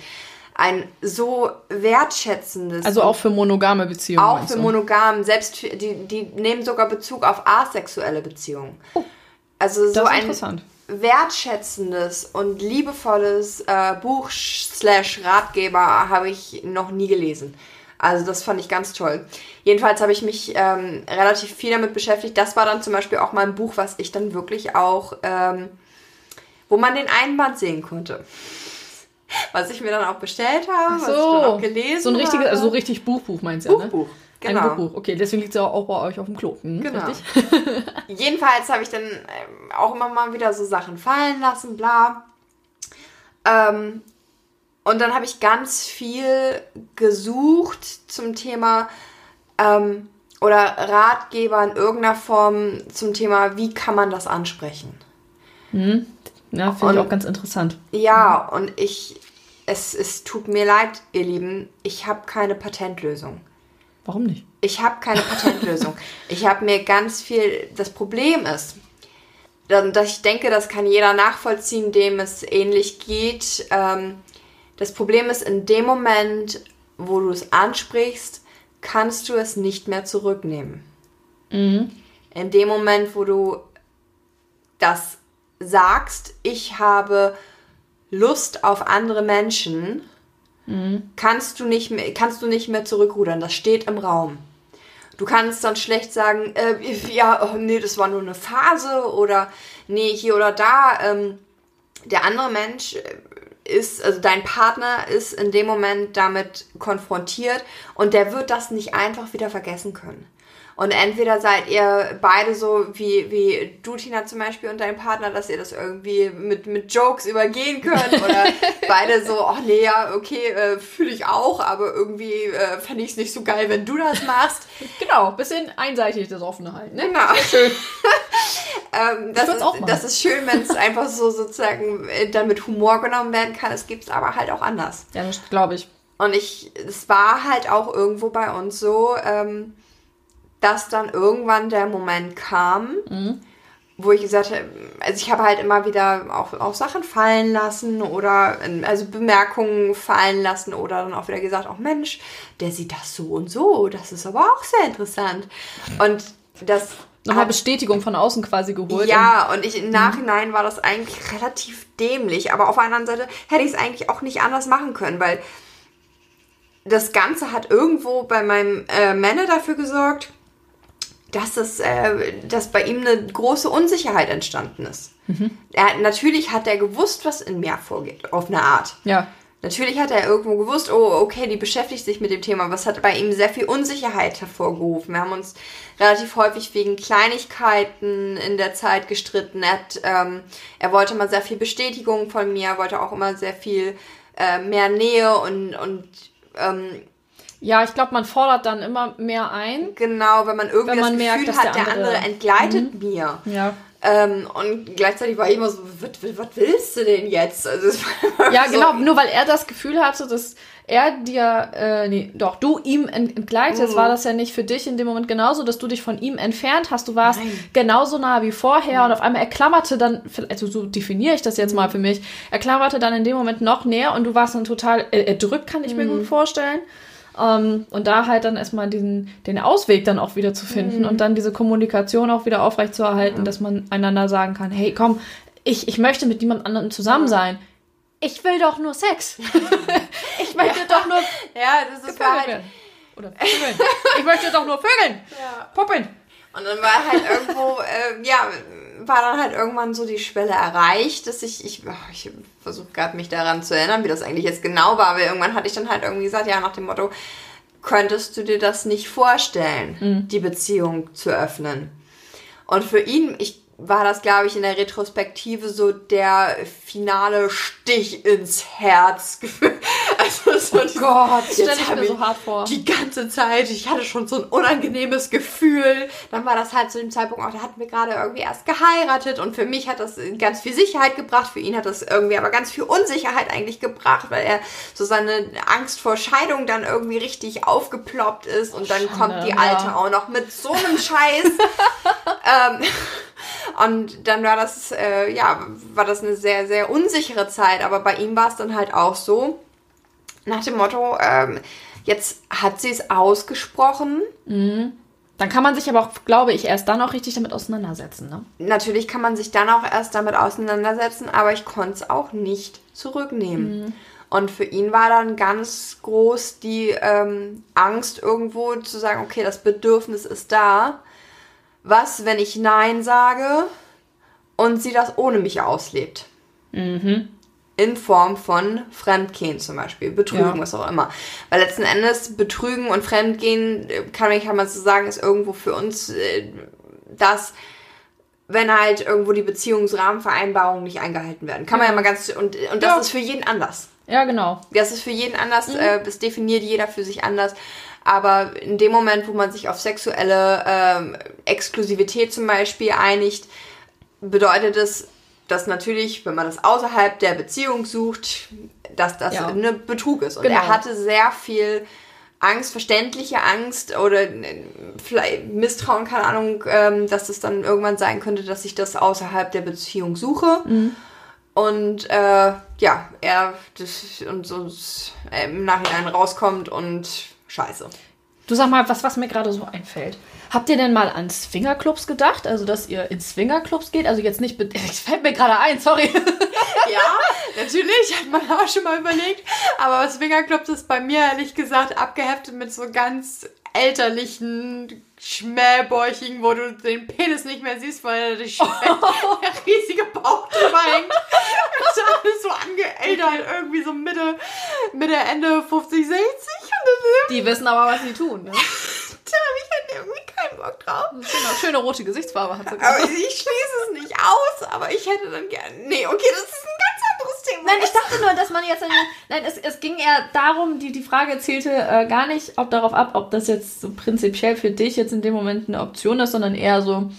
A: ein so wertschätzendes.
B: Also auch für monogame Beziehungen.
A: Auch für du? monogam, selbst für, die, die nehmen sogar Bezug auf asexuelle Beziehungen. Oh, also so ein wertschätzendes und liebevolles äh, Buch slash Ratgeber habe ich noch nie gelesen. Also das fand ich ganz toll. Jedenfalls habe ich mich ähm, relativ viel damit beschäftigt. Das war dann zum Beispiel auch mal ein Buch, was ich dann wirklich auch, ähm, wo man den Einband sehen konnte. Was ich mir dann auch bestellt habe, so, was ich dann auch gelesen
B: So ein richtiges, also so richtig Buchbuch meinst du,
A: Buchbuch.
B: Ne?
A: Genau.
B: Ein Buchbuch. Okay, deswegen liegt es auch bei euch auf dem Klo. Hm,
A: genau. Jedenfalls habe ich dann ähm, auch immer mal wieder so Sachen fallen lassen, bla. Ähm, und dann habe ich ganz viel gesucht zum Thema ähm, oder Ratgeber in irgendeiner Form zum Thema, wie kann man das ansprechen.
B: Mhm. Ja, finde ich auch ganz interessant.
A: Ja, und ich, es, es tut mir leid, ihr Lieben, ich habe keine Patentlösung.
B: Warum nicht?
A: Ich habe keine Patentlösung. ich habe mir ganz viel, das Problem ist, dass ich denke, das kann jeder nachvollziehen, dem es ähnlich geht. Ähm, das Problem ist, in dem Moment, wo du es ansprichst, kannst du es nicht mehr zurücknehmen. Mhm. In dem Moment, wo du das sagst, ich habe Lust auf andere Menschen, mhm. kannst, du nicht mehr, kannst du nicht mehr zurückrudern. Das steht im Raum. Du kannst dann schlecht sagen, äh, ja, oh, nee, das war nur eine Phase oder nee, hier oder da. Ähm, der andere Mensch ist, also dein Partner ist in dem Moment damit konfrontiert und der wird das nicht einfach wieder vergessen können. Und entweder seid ihr beide so wie, wie du, Tina, zum Beispiel und dein Partner, dass ihr das irgendwie mit, mit Jokes übergehen könnt. Oder beide so, ach nee, ja, okay, äh, fühle ich auch, aber irgendwie äh, fände ich es nicht so geil, wenn du das machst.
B: Genau, bisschen einseitig das offene halten, ne?
A: Genau. Schön. ähm, das, ist, das ist schön, wenn es einfach so sozusagen äh, dann mit Humor genommen werden kann. Es gibt es aber halt auch anders.
B: Ja, das glaube ich.
A: Und ich, es war halt auch irgendwo bei uns so, ähm, dass dann irgendwann der Moment kam, mhm. wo ich gesagt habe, also ich habe halt immer wieder auch, auch Sachen fallen lassen oder also Bemerkungen fallen lassen oder dann auch wieder gesagt, auch oh Mensch, der sieht das so und so, das ist aber auch sehr interessant. Und das
B: nochmal Bestätigung von außen quasi geholt.
A: Ja, und ich im Nachhinein war das eigentlich relativ dämlich, aber auf der anderen Seite hätte ich es eigentlich auch nicht anders machen können, weil das Ganze hat irgendwo bei meinem äh, Männer dafür gesorgt, dass, es, äh, dass bei ihm eine große Unsicherheit entstanden ist. Mhm. Er, natürlich hat er gewusst, was in mir vorgeht, auf eine Art.
B: Ja.
A: Natürlich hat er irgendwo gewusst, oh, okay, die beschäftigt sich mit dem Thema. Was hat bei ihm sehr viel Unsicherheit hervorgerufen. Wir haben uns relativ häufig wegen Kleinigkeiten in der Zeit gestritten. Er, hat, ähm, er wollte mal sehr viel Bestätigung von mir, wollte auch immer sehr viel äh, mehr Nähe und, und ähm,
B: ja, ich glaube, man fordert dann immer mehr ein.
A: Genau, wenn man irgendwie wenn man das Gefühl merkt, hat, der andere, der andere entgleitet mhm. mir.
B: Ja.
A: Ähm, und gleichzeitig war ich immer so, was, willst du denn jetzt? Also,
B: ja, so genau, nur weil er das Gefühl hatte, dass er dir, äh, nee, doch, du ihm entgleitest, mhm. war das ja nicht für dich in dem Moment genauso, dass du dich von ihm entfernt hast. Du warst Nein. genauso nah wie vorher mhm. und auf einmal er klammerte dann, also so definiere ich das jetzt mhm. mal für mich, er klammerte dann in dem Moment noch näher und du warst dann total erdrückt, kann ich mir mhm. gut vorstellen. Ähm, und da halt dann erstmal diesen, den Ausweg dann auch wieder zu finden mhm. und dann diese Kommunikation auch wieder aufrechtzuerhalten, ja. dass man einander sagen kann, hey, komm, ich, ich möchte mit niemand anderem zusammen sein. Ich will doch nur Sex. ich möchte ja. doch nur.
A: Ja, das ist halt.
B: Oder Vögeln. Ich möchte doch nur Vögeln. Ja. Puppen.
A: Und dann war halt irgendwo, äh, ja, war dann halt irgendwann so die Schwelle erreicht, dass ich, ich, ich versuche gerade mich daran zu erinnern, wie das eigentlich jetzt genau war, aber irgendwann hatte ich dann halt irgendwie gesagt, ja, nach dem Motto, könntest du dir das nicht vorstellen, mhm. die Beziehung zu öffnen? Und für ihn, ich war das, glaube ich, in der Retrospektive so der finale Stich ins Herz. also so
B: oh Gott, stell ich mir so hart vor.
A: Die ganze Zeit, ich hatte schon so ein unangenehmes Gefühl. Dann war das halt zu dem Zeitpunkt auch, da hatten wir gerade irgendwie erst geheiratet und für mich hat das ganz viel Sicherheit gebracht. Für ihn hat das irgendwie aber ganz viel Unsicherheit eigentlich gebracht, weil er so seine Angst vor Scheidung dann irgendwie richtig aufgeploppt ist und dann Schande, kommt die Alte ja. auch noch mit so einem Scheiß. ähm, und dann war das, äh, ja, war das eine sehr, sehr unsichere Zeit. Aber bei ihm war es dann halt auch so, nach dem Motto, ähm, jetzt hat sie es ausgesprochen.
B: Mhm. Dann kann man sich aber auch, glaube ich, erst dann auch richtig damit auseinandersetzen. Ne?
A: Natürlich kann man sich dann auch erst damit auseinandersetzen, aber ich konnte es auch nicht zurücknehmen. Mhm. Und für ihn war dann ganz groß die ähm, Angst irgendwo zu sagen, okay, das Bedürfnis ist da was, wenn ich Nein sage und sie das ohne mich auslebt? Mhm. In Form von Fremdgehen zum Beispiel, Betrügen, ja. was auch immer. Weil letzten Endes Betrügen und Fremdgehen, äh, kann, kann man so sagen, ist irgendwo für uns äh, das, wenn halt irgendwo die Beziehungsrahmenvereinbarungen nicht eingehalten werden. Kann man ja mal ganz, und, und das ja. ist für jeden anders.
B: Ja, genau.
A: Das ist für jeden anders, mhm. äh, das definiert jeder für sich anders. Aber in dem Moment, wo man sich auf sexuelle ähm, Exklusivität zum Beispiel einigt, bedeutet es, dass natürlich, wenn man das außerhalb der Beziehung sucht, dass das ja. eine Betrug ist. Und genau. er hatte sehr viel Angst, verständliche Angst oder äh, vielleicht Misstrauen, keine Ahnung, ähm, dass es dann irgendwann sein könnte, dass ich das außerhalb der Beziehung suche. Mhm. Und äh, ja, er das, und, und äh, im Nachhinein rauskommt und scheiße.
B: Du sag mal, was, was mir gerade so einfällt. Habt ihr denn mal an Swingerclubs gedacht? Also, dass ihr in Swingerclubs geht? Also jetzt nicht... Es fällt mir gerade ein, sorry.
A: Ja, natürlich, hat man auch schon mal überlegt. Aber Swingerclubs ist bei mir, ehrlich gesagt, abgeheftet mit so ganz elterlichen Schmähbäuchigen, wo du den Penis nicht mehr siehst, weil der, oh. der riesige Bauch drüber hängt. Das ist so angeältert, irgendwie so Mitte, Mitte, Ende 50, 60.
B: Die wissen aber, was sie tun, ne?
A: Habe ich halt irgendwie keinen Bock drauf.
B: Schöne, schöne rote Gesichtsfarbe hat sie.
A: Aber ich schließe es nicht aus, aber ich hätte dann gerne. Nee, okay, das ist ein ganz anderes Thema.
B: Nein, ich dachte nur, dass man jetzt. Nein, es, es ging eher darum, die, die Frage zielte äh, gar nicht ob darauf ab, ob das jetzt so prinzipiell für dich jetzt in dem Moment eine Option ist, sondern eher so,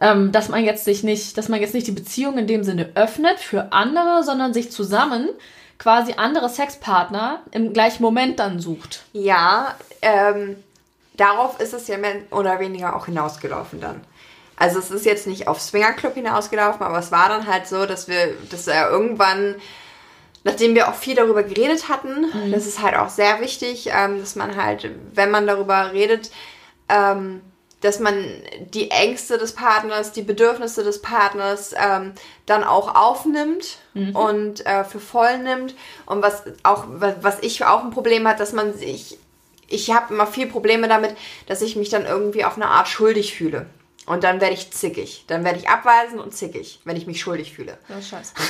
B: ähm, dass man jetzt sich nicht, dass man jetzt nicht die Beziehung in dem Sinne öffnet für andere, sondern sich zusammen quasi andere Sexpartner im gleichen Moment dann sucht.
A: Ja, ähm, darauf ist es ja mehr oder weniger auch hinausgelaufen dann. Also es ist jetzt nicht auf Swingerclub hinausgelaufen, aber es war dann halt so, dass wir, dass er irgendwann, nachdem wir auch viel darüber geredet hatten, mhm. das ist halt auch sehr wichtig, ähm, dass man halt, wenn man darüber redet, ähm, dass man die Ängste des Partners, die Bedürfnisse des Partners ähm, dann auch aufnimmt mhm. und äh, für voll nimmt. Und was auch, was ich auch ein Problem hat, dass man sich, ich habe immer viel Probleme damit, dass ich mich dann irgendwie auf eine Art schuldig fühle. Und dann werde ich zickig. Dann werde ich abweisen und zickig, wenn ich mich schuldig fühle.
B: Das ist scheiße.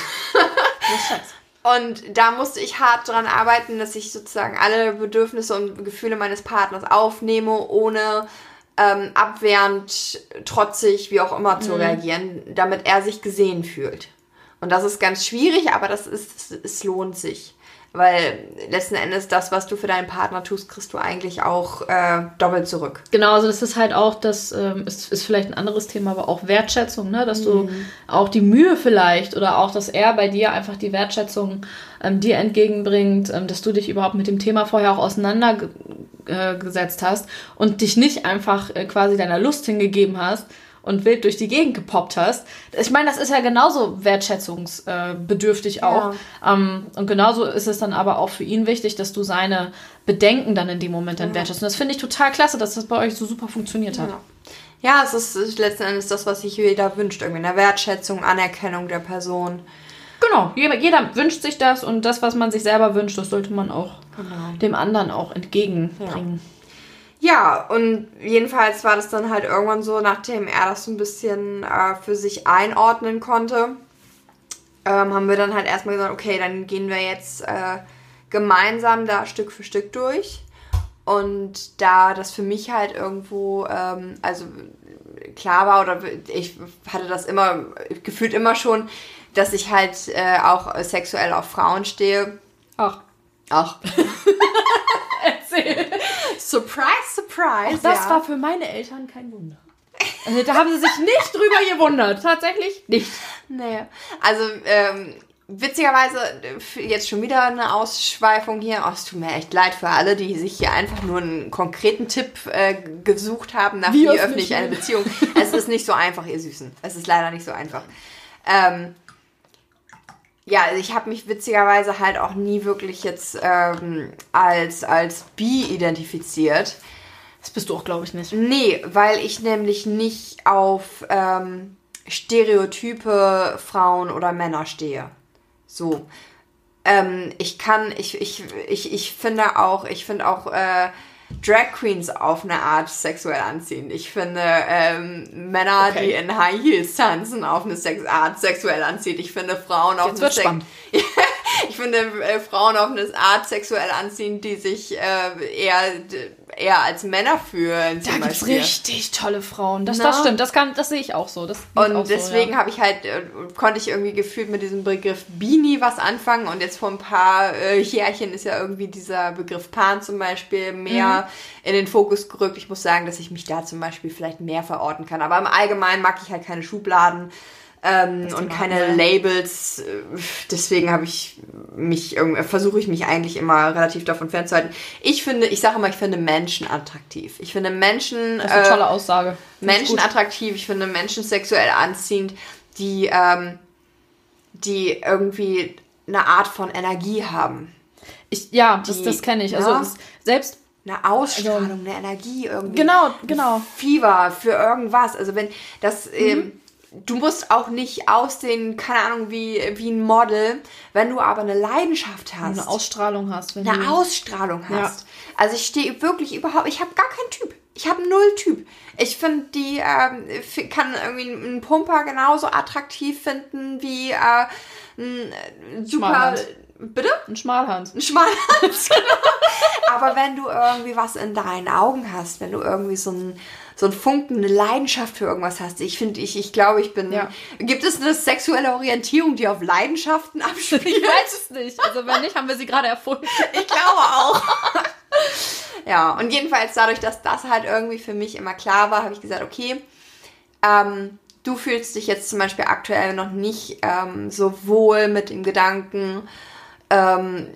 A: Ist scheiße. Und da musste ich hart dran arbeiten, dass ich sozusagen alle Bedürfnisse und Gefühle meines Partners aufnehme, ohne ähm, abwehrend, trotzig, wie auch immer zu mhm. reagieren, damit er sich gesehen fühlt. Und das ist ganz schwierig, aber das ist, es lohnt sich. Weil letzten Endes das, was du für deinen Partner tust, kriegst du eigentlich auch äh, doppelt zurück.
B: Genau, also das ist halt auch, das ähm, ist, ist vielleicht ein anderes Thema, aber auch Wertschätzung, ne? dass mhm. du auch die Mühe vielleicht oder auch, dass er bei dir einfach die Wertschätzung ähm, dir entgegenbringt, ähm, dass du dich überhaupt mit dem Thema vorher auch auseinandergesetzt hast und dich nicht einfach äh, quasi deiner Lust hingegeben hast, und wild durch die Gegend gepoppt hast. Ich meine, das ist ja genauso wertschätzungsbedürftig auch. Ja. Ähm, und genauso ist es dann aber auch für ihn wichtig, dass du seine Bedenken dann in dem Moment dann ja. wertschätzt. Und das finde ich total klasse, dass das bei euch so super funktioniert hat.
A: Ja. Ja, es ist letzten Endes das, was sich jeder wünscht. Irgendwie eine Wertschätzung, Anerkennung der Person.
B: Genau, jeder, jeder, wünscht sich das und das, was man sich selber wünscht, das sollte man auch genau. dem anderen auch entgegenbringen.
A: Ja. Ja, und jedenfalls war das dann halt irgendwann so, nachdem er das so ein bisschen äh, für sich einordnen konnte, ähm, haben wir dann halt erstmal gesagt, okay, dann gehen wir jetzt äh, gemeinsam da Stück für Stück durch. Und da das für mich halt irgendwo, ähm, also klar war, oder ich hatte das immer, gefühlt immer schon, dass ich halt äh, auch sexuell auf Frauen stehe.
B: Ach.
A: Ach.
B: Erzähl.
A: Surprise, surprise.
B: Auch das
A: ja.
B: war für meine Eltern kein Wunder. Also, da haben sie sich nicht drüber gewundert. Tatsächlich nicht.
A: Nee. Also, ähm, witzigerweise, jetzt schon wieder eine Ausschweifung hier. Oh, es tut mir echt leid für alle, die sich hier einfach nur einen konkreten Tipp äh, gesucht haben, nach
B: Wie
A: wie,
B: öffne ich
A: eine? Beziehung. es ist nicht so einfach, ihr Süßen. Es ist leider nicht so einfach. Ähm, ja, also ich habe mich witzigerweise halt auch nie wirklich jetzt ähm, als, als bi identifiziert.
B: Das bist du auch, glaube ich, nicht.
A: Nee, weil ich nämlich nicht auf ähm, Stereotype Frauen oder Männer stehe. So. Ähm, ich kann, ich, ich, ich, ich finde auch, ich finde auch äh, Drag Queens auf eine Art sexuell anziehend. Ich finde ähm, Männer,
B: Okay.
A: die in High Heels tanzen, auf eine Sex Art sexuell anziehend. Ich finde Frauen auf
B: Jetzt
A: eine Sex ich finde äh, Frauen auf eine Art sexuell anziehend, die sich äh, eher, eher als Männer fühlen.
B: Da gibt's
A: Beispiel.
B: richtig tolle Frauen. Das,
A: Na?
B: das stimmt. Das, kann, das sehe ich auch so. Das
A: Und deswegen
B: so, ja.
A: habe ich halt, äh, konnte ich irgendwie gefühlt mit diesem Begriff Beanie was anfangen. Und jetzt vor ein paar äh, Jährchen ist ja irgendwie dieser Begriff Pan zum Beispiel mehr
B: Mhm.
A: in den Fokus gerückt. Ich muss sagen, dass ich mich da zum Beispiel vielleicht mehr verorten kann. Aber im Allgemeinen mag ich halt keine Schubladen. Ähm, und keine
B: man.
A: Labels. Äh, Deswegen habe ich mich versuche ich mich eigentlich immer relativ davon fernzuhalten. Ich finde, ich sage immer, ich finde Menschen attraktiv. Ich finde Menschen.
B: Das ist eine
A: äh,
B: tolle Aussage. Finde ich
A: Menschen
B: gut.
A: attraktiv, ich finde Menschen sexuell anziehend, die, ähm, die irgendwie eine Art von Energie haben.
B: Ich, ja, das,
A: die-
B: das kenne ich. Also
A: ja.
B: es, selbst
A: Eine Ausstrahlung, eine Energie irgendwie.
B: Genau, genau.
A: Fieber für irgendwas. Also wenn das,
B: Mhm.
A: ähm, du musst auch nicht aussehen, keine Ahnung, wie, wie ein Model, wenn du aber eine Leidenschaft hast.
B: eine Ausstrahlung hast. Wenn
A: eine
B: du,
A: Ausstrahlung
B: Ja.
A: hast. Also ich stehe wirklich überhaupt, ich habe gar keinen Typ. Ich habe null Typ. Ich finde die, ähm, kann irgendwie einen Pumper genauso attraktiv finden wie äh, ein äh, super. Bitte?
B: ein Schmalhans.
A: Ein Schmalhans, genau. Aber wenn du irgendwie was in deinen Augen hast, wenn du irgendwie so ein so ein Funken, eine Leidenschaft für irgendwas hast. Ich finde, ich, ich glaube, ich bin.
B: Ja.
A: Gibt es eine sexuelle Orientierung, die auf Leidenschaften abspielt?
B: Ich weiß es nicht. Also wenn nicht, haben wir sie gerade erfunden.
A: Ich glaube auch. ja, und jedenfalls dadurch, dass das halt irgendwie für mich immer klar war, habe ich gesagt, okay, ähm, du fühlst dich jetzt zum Beispiel aktuell noch nicht ähm, so wohl mit dem Gedanken, ähm,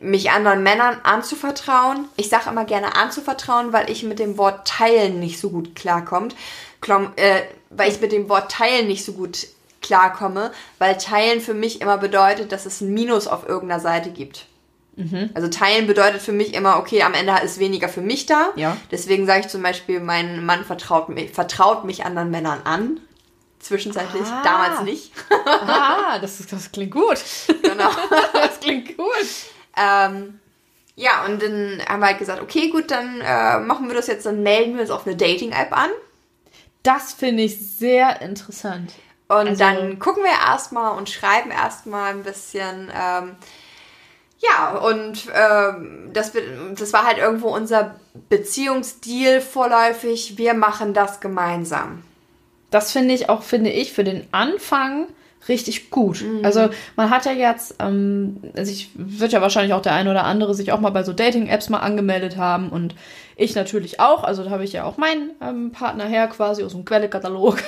A: mich anderen Männern anzuvertrauen. Ich sage immer gerne anzuvertrauen, weil ich mit dem Wort teilen nicht so gut klarkommt. Klom, äh, weil ich mit dem Wort teilen nicht so gut klarkomme, weil teilen für mich immer bedeutet, dass es ein Minus auf irgendeiner Seite gibt. Also teilen bedeutet für mich immer, okay, am Ende ist weniger für mich da.
B: Ja.
A: Deswegen sage ich zum Beispiel, mein Mann vertraut mich, vertraut mich anderen Männern an. Zwischenzeitlich,
B: Ah.
A: damals nicht.
B: Ah, das, ist, das klingt gut.
A: genau.
B: Das klingt gut.
A: Ähm, ja, und dann haben wir halt gesagt, okay, gut, dann äh, machen wir das jetzt, dann melden wir uns auf eine Dating-App an.
B: Das finde ich sehr interessant.
A: Und
B: Also-
A: dann gucken wir erstmal und schreiben erstmal ein bisschen. Ähm, ja, und ähm, das, das war halt irgendwo unser Beziehungsdeal vorläufig. Wir machen das gemeinsam.
B: Das finde ich auch, finde ich, für den Anfang richtig gut. Also man hat ja jetzt, ähm, also ich wird ja wahrscheinlich auch der eine oder andere sich auch mal bei so Dating-Apps mal angemeldet haben und ich natürlich auch. Also da habe ich ja auch meinen ähm, Partner her quasi aus dem Quellekatalog.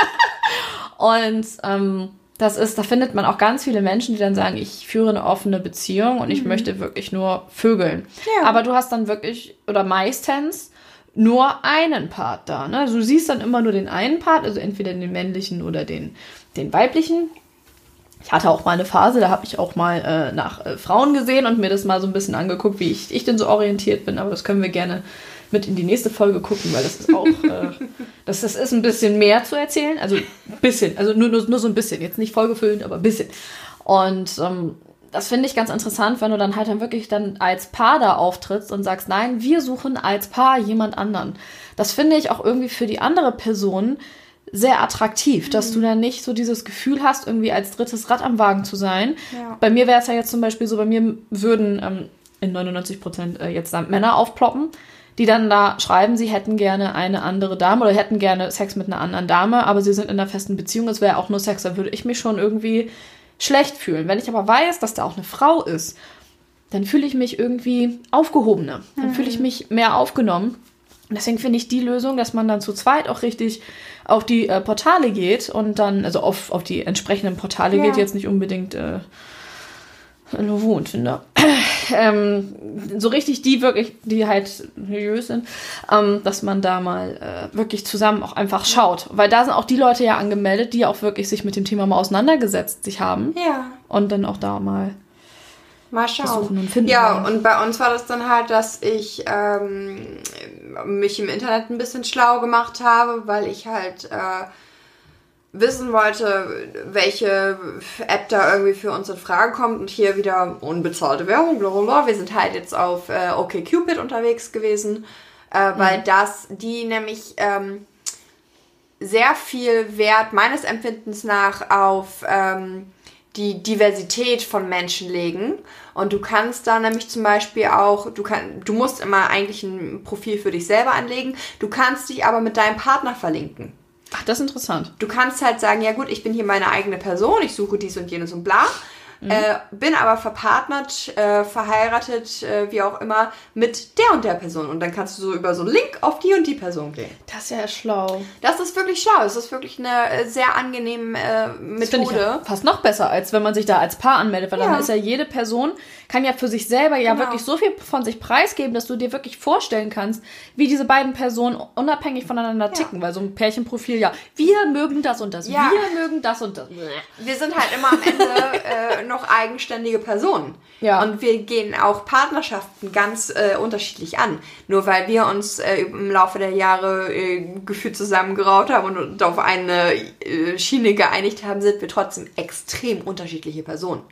B: und ähm, das ist, da findet man auch ganz viele Menschen, die dann sagen, ich führe eine offene Beziehung und ich möchte wirklich nur vögeln.
A: Ja.
B: Aber du hast dann wirklich, oder meistens, nur einen Part da. Ne? Also du siehst dann immer nur den einen Part, also entweder den männlichen oder den, den weiblichen. Ich hatte auch mal eine Phase, da habe ich auch mal äh, nach äh, Frauen gesehen und mir das mal so ein bisschen angeguckt, wie ich, ich denn so orientiert bin. Aber das können wir gerne mit in die nächste Folge gucken, weil das ist auch, äh, das, das ist ein bisschen mehr zu erzählen. Also ein bisschen, also nur, nur, nur so ein bisschen. Jetzt nicht vollgefüllend, aber ein bisschen. Und ähm, das finde ich ganz interessant, wenn du dann halt dann wirklich dann als Paar da auftrittst und sagst, nein, wir suchen als Paar jemand anderen. Das finde ich auch irgendwie für die andere Person sehr attraktiv, mhm. dass du dann nicht so dieses Gefühl hast, irgendwie als drittes Rad am Wagen zu sein. Ja. Bei mir wäre es ja jetzt zum Beispiel so, bei mir würden ähm, in 99 Prozent äh, jetzt dann Männer aufploppen, die dann da schreiben, sie hätten gerne eine andere Dame oder hätten gerne Sex mit einer anderen Dame, aber sie sind in einer festen Beziehung, es wäre auch nur Sex, da würde ich mich schon irgendwie schlecht fühlen. Wenn ich aber weiß, dass da auch eine Frau ist, dann fühle ich mich irgendwie aufgehobener. Dann mhm. fühle ich mich mehr aufgenommen. Und deswegen finde ich die Lösung, dass man dann zu zweit auch richtig auf die äh, Portale geht und dann, also auf, auf die entsprechenden Portale ja. geht, jetzt nicht unbedingt äh, Novo und Tinder. ähm, so richtig die wirklich, die halt seriös sind, ähm, dass man da mal äh, wirklich zusammen auch einfach schaut. Weil da sind auch die Leute ja angemeldet, die auch wirklich sich mit dem Thema mal auseinandergesetzt sich haben.
A: Ja.
B: Und dann auch da mal
A: Mal schauen. Und finden ja, wollen. und bei uns war das dann halt, dass ich ähm, mich im Internet ein bisschen schlau gemacht habe, weil ich halt äh, wissen wollte, welche App da irgendwie für uns in Frage kommt und hier wieder unbezahlte Werbung, blablabla. Wir sind halt jetzt auf äh, OkCupid unterwegs gewesen, äh, weil mhm. das, die nämlich ähm, sehr viel Wert meines Empfindens nach auf ähm, die Diversität von Menschen legen. Und du kannst da nämlich zum Beispiel auch, du, kann, du musst immer eigentlich ein Profil für dich selber anlegen, du kannst dich aber mit deinem Partner verlinken.
B: Ach, das ist interessant.
A: Du kannst halt sagen, ja gut, ich bin hier meine eigene Person, ich suche dies und jenes und bla. Mhm. Äh, bin aber verpartnert, äh, verheiratet, äh, wie auch immer, mit der und der Person. Und dann kannst du so über so einen Link auf die und die Person gehen.
B: Das ist ja schlau.
A: Das ist wirklich schlau. Das ist wirklich eine äh, sehr angenehme äh, Methode.
B: Ja fast noch besser, als wenn man sich da als Paar anmeldet, weil ja. dann ist ja jede Person, kann ja für sich selber ja genau. wirklich so viel von sich preisgeben, dass du dir wirklich vorstellen kannst, wie diese beiden Personen unabhängig voneinander ja. ticken. Weil so ein Pärchenprofil, ja, wir mögen das und das, wir mögen das und das.
A: Wir sind halt immer am Ende äh, noch eigenständige Personen. Ja. Und wir gehen auch Partnerschaften ganz äh, unterschiedlich an. Nur weil wir uns äh, im Laufe der Jahre äh, gefühlt zusammengeraut haben und auf eine äh, Schiene geeinigt haben, sind wir trotzdem extrem unterschiedliche Personen.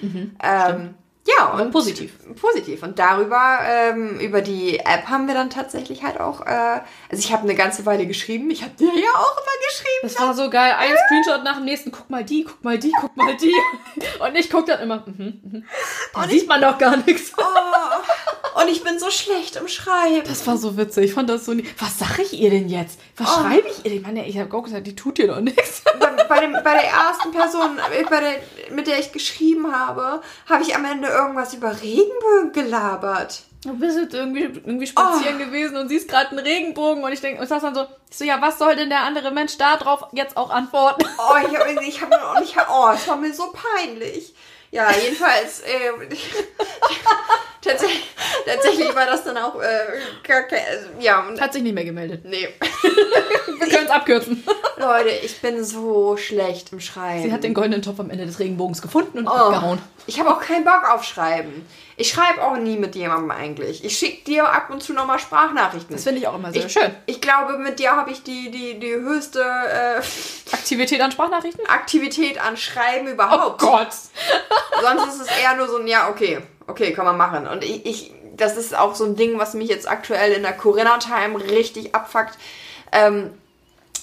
A: Mhm, ähm, ja, und
B: positiv.
A: Positiv. Und darüber, ähm, über die App haben wir dann tatsächlich halt auch, äh, also ich habe eine ganze Weile geschrieben. Ich habe dir ja auch immer geschrieben.
B: Das war so geil. Ein Screenshot nach dem nächsten. Guck mal die, guck mal die, guck mal die. Und ich guck dann immer, mhm, mhm. Da sieht man doch gar nichts.
A: Oh, und ich bin so schlecht im Schreiben.
B: Das war so witzig. Ich fand das so nie. Was sag ich ihr denn jetzt? Was oh. schreibe ich ihr denn? Ich meine, ich habe auch gesagt, die tut dir doch nichts.
A: Bei, bei, dem, bei der ersten Person, äh, bei der, mit der ich geschrieben habe, habe ich am Ende irgendwas über Regenbögen gelabert.
B: Du bist jetzt irgendwie, irgendwie spazieren oh. gewesen und siehst gerade einen Regenbogen und ich denke, und sagst dann so, ich so, ja, was soll denn der andere Mensch da drauf jetzt auch antworten?
A: Oh, ich habe, ich habe, ich hab, oh, es war mir so peinlich. Ja, jedenfalls, äh, tatsächlich, tatsächlich war das dann auch, äh, also, ja.
B: Hat sich nicht mehr gemeldet.
A: Nee.
B: Wir können es abkürzen.
A: Leute, ich bin so schlecht im Schreiben.
B: Sie hat den goldenen Topf am Ende des Regenbogens gefunden und oh, abgehauen.
A: Ich habe auch keinen Bock auf Schreiben. Ich schreibe auch nie mit jemandem eigentlich. Ich schicke dir ab und zu nochmal Sprachnachrichten.
B: Das finde ich auch immer sehr
A: ich,
B: schön.
A: Ich glaube, mit dir habe ich die, die, die höchste äh,
B: Aktivität an Sprachnachrichten?
A: Aktivität an Schreiben überhaupt.
B: Oh Gott!
A: Sonst ist es eher nur so ein, ja, okay, okay, kann man machen. Und ich, ich das ist auch so ein Ding, was mich jetzt aktuell in der Corinna-Time richtig abfuckt. Ähm,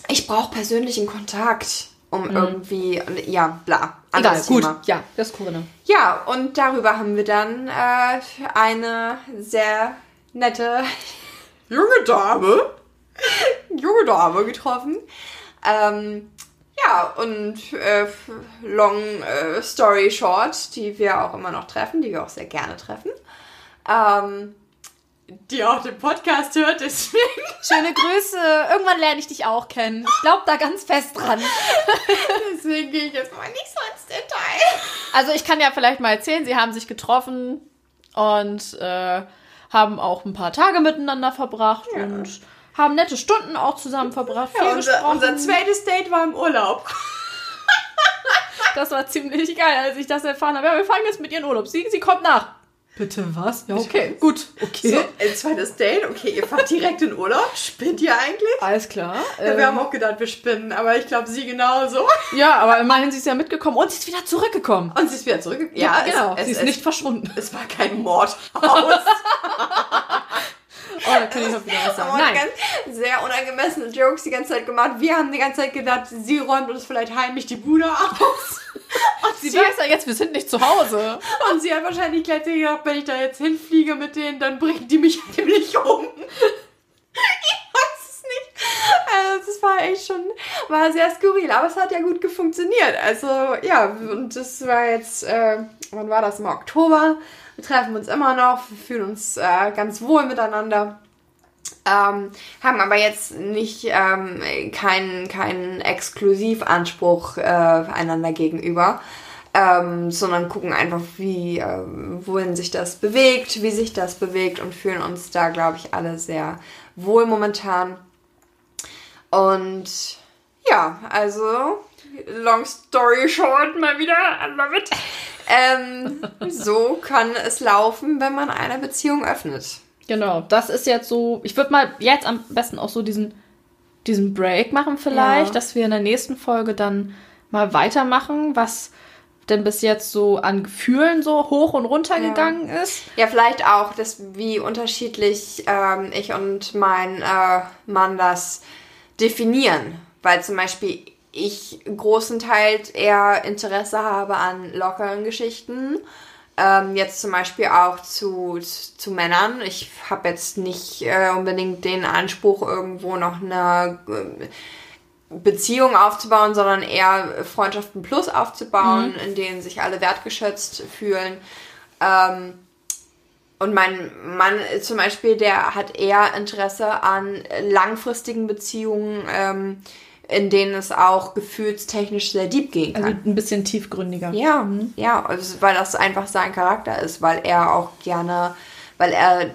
A: ich brauche persönlichen Kontakt um mhm. irgendwie, ja, bla.
B: Egal, gut. Thema. Ja, das ist Corinna.
A: Ja, und darüber haben wir dann äh, eine sehr nette junge Dame, junge Dame getroffen. Ähm, ja, und äh, long äh, story short, die wir auch immer noch treffen, die wir auch sehr gerne treffen. Ähm, die auch den Podcast hört, deswegen.
B: Schöne Grüße. Irgendwann lerne ich dich auch kennen. Ich glaube da ganz fest dran.
A: deswegen gehe ich jetzt mal nicht so ins Detail.
B: Also ich kann ja vielleicht mal erzählen, sie haben sich getroffen und äh, haben auch ein paar Tage miteinander verbracht ja. und haben nette Stunden auch zusammen verbracht.
A: Ja, unser, unser zweites Date war im Urlaub.
B: das war ziemlich geil, als ich das erfahren habe. Ja, wir fahren jetzt mit ihren Urlaub. Sie, sie kommt nach. Bitte was? Ja, okay, gut. Okay.
A: So, ein zweites Date, okay, ihr fahrt direkt in Urlaub. Spinnt ihr eigentlich?
B: Alles klar.
A: Ja, wir haben auch gedacht, wir spinnen, aber ich glaube, sie genauso.
B: ja, aber immerhin sie ist ja mitgekommen und sie ist wieder zurückgekommen.
A: Und sie ist wieder zurückgekommen. Ja,
B: genau.
A: Es,
B: sie
A: es,
B: ist nicht verschwunden.
A: Es war kein Mordhaus.
B: Oh, da kann ich noch wieder was sagen. Nein.
A: ganz sehr unangemessene Jokes die ganze Zeit gemacht. Wir haben die ganze Zeit gedacht, sie räumt uns vielleicht heimlich die Bude aus. Und
B: Sie weiß ja jetzt, wir sind nicht zu Hause.
A: Und sie hat wahrscheinlich gleich gedacht, wenn ich da jetzt hinfliege mit denen, dann bringen die mich nämlich um. Ich nicht. Also, das war echt schon, war sehr skurril, aber es hat ja gut funktioniert. Also, ja, und das war jetzt, äh, wann war das? Im Oktober. Wir treffen uns immer noch, wir fühlen uns äh, ganz wohl miteinander. Ähm, haben aber jetzt nicht ähm, keinen keinen Exklusivanspruch äh, einander gegenüber, ähm, sondern gucken einfach, wie, ähm, wohin sich das bewegt, wie sich das bewegt und fühlen uns da, glaube ich, alle sehr wohl momentan. Und ja, also, long story short, mal wieder, I love it. Ähm, so kann es laufen, wenn man eine Beziehung öffnet.
B: Genau, das ist jetzt so. Ich würde mal jetzt am besten auch so diesen, diesen Break machen, vielleicht,
A: Ja.
B: dass wir in der nächsten Folge dann mal weitermachen, was denn bis jetzt so an Gefühlen so hoch und runter
A: Ja.
B: gegangen ist.
A: Ja, vielleicht auch, dass wie unterschiedlich ähm, ich und mein äh, Mann das definieren. Weil zum Beispiel ich großenteils eher Interesse habe an lockeren Geschichten. Ähm, jetzt zum Beispiel auch zu, zu Männern. Ich habe jetzt nicht äh, unbedingt den Anspruch, irgendwo noch eine äh, Beziehung aufzubauen, sondern eher Freundschaften plus aufzubauen, in denen sich alle wertgeschätzt fühlen. Ähm, und mein Mann zum Beispiel, der hat eher Interesse an langfristigen Beziehungen, ähm, in denen es auch gefühlstechnisch sehr deep gehen kann.
B: Also ein bisschen tiefgründiger.
A: Ja, ja, also, weil das einfach sein Charakter ist, weil er auch gerne, weil er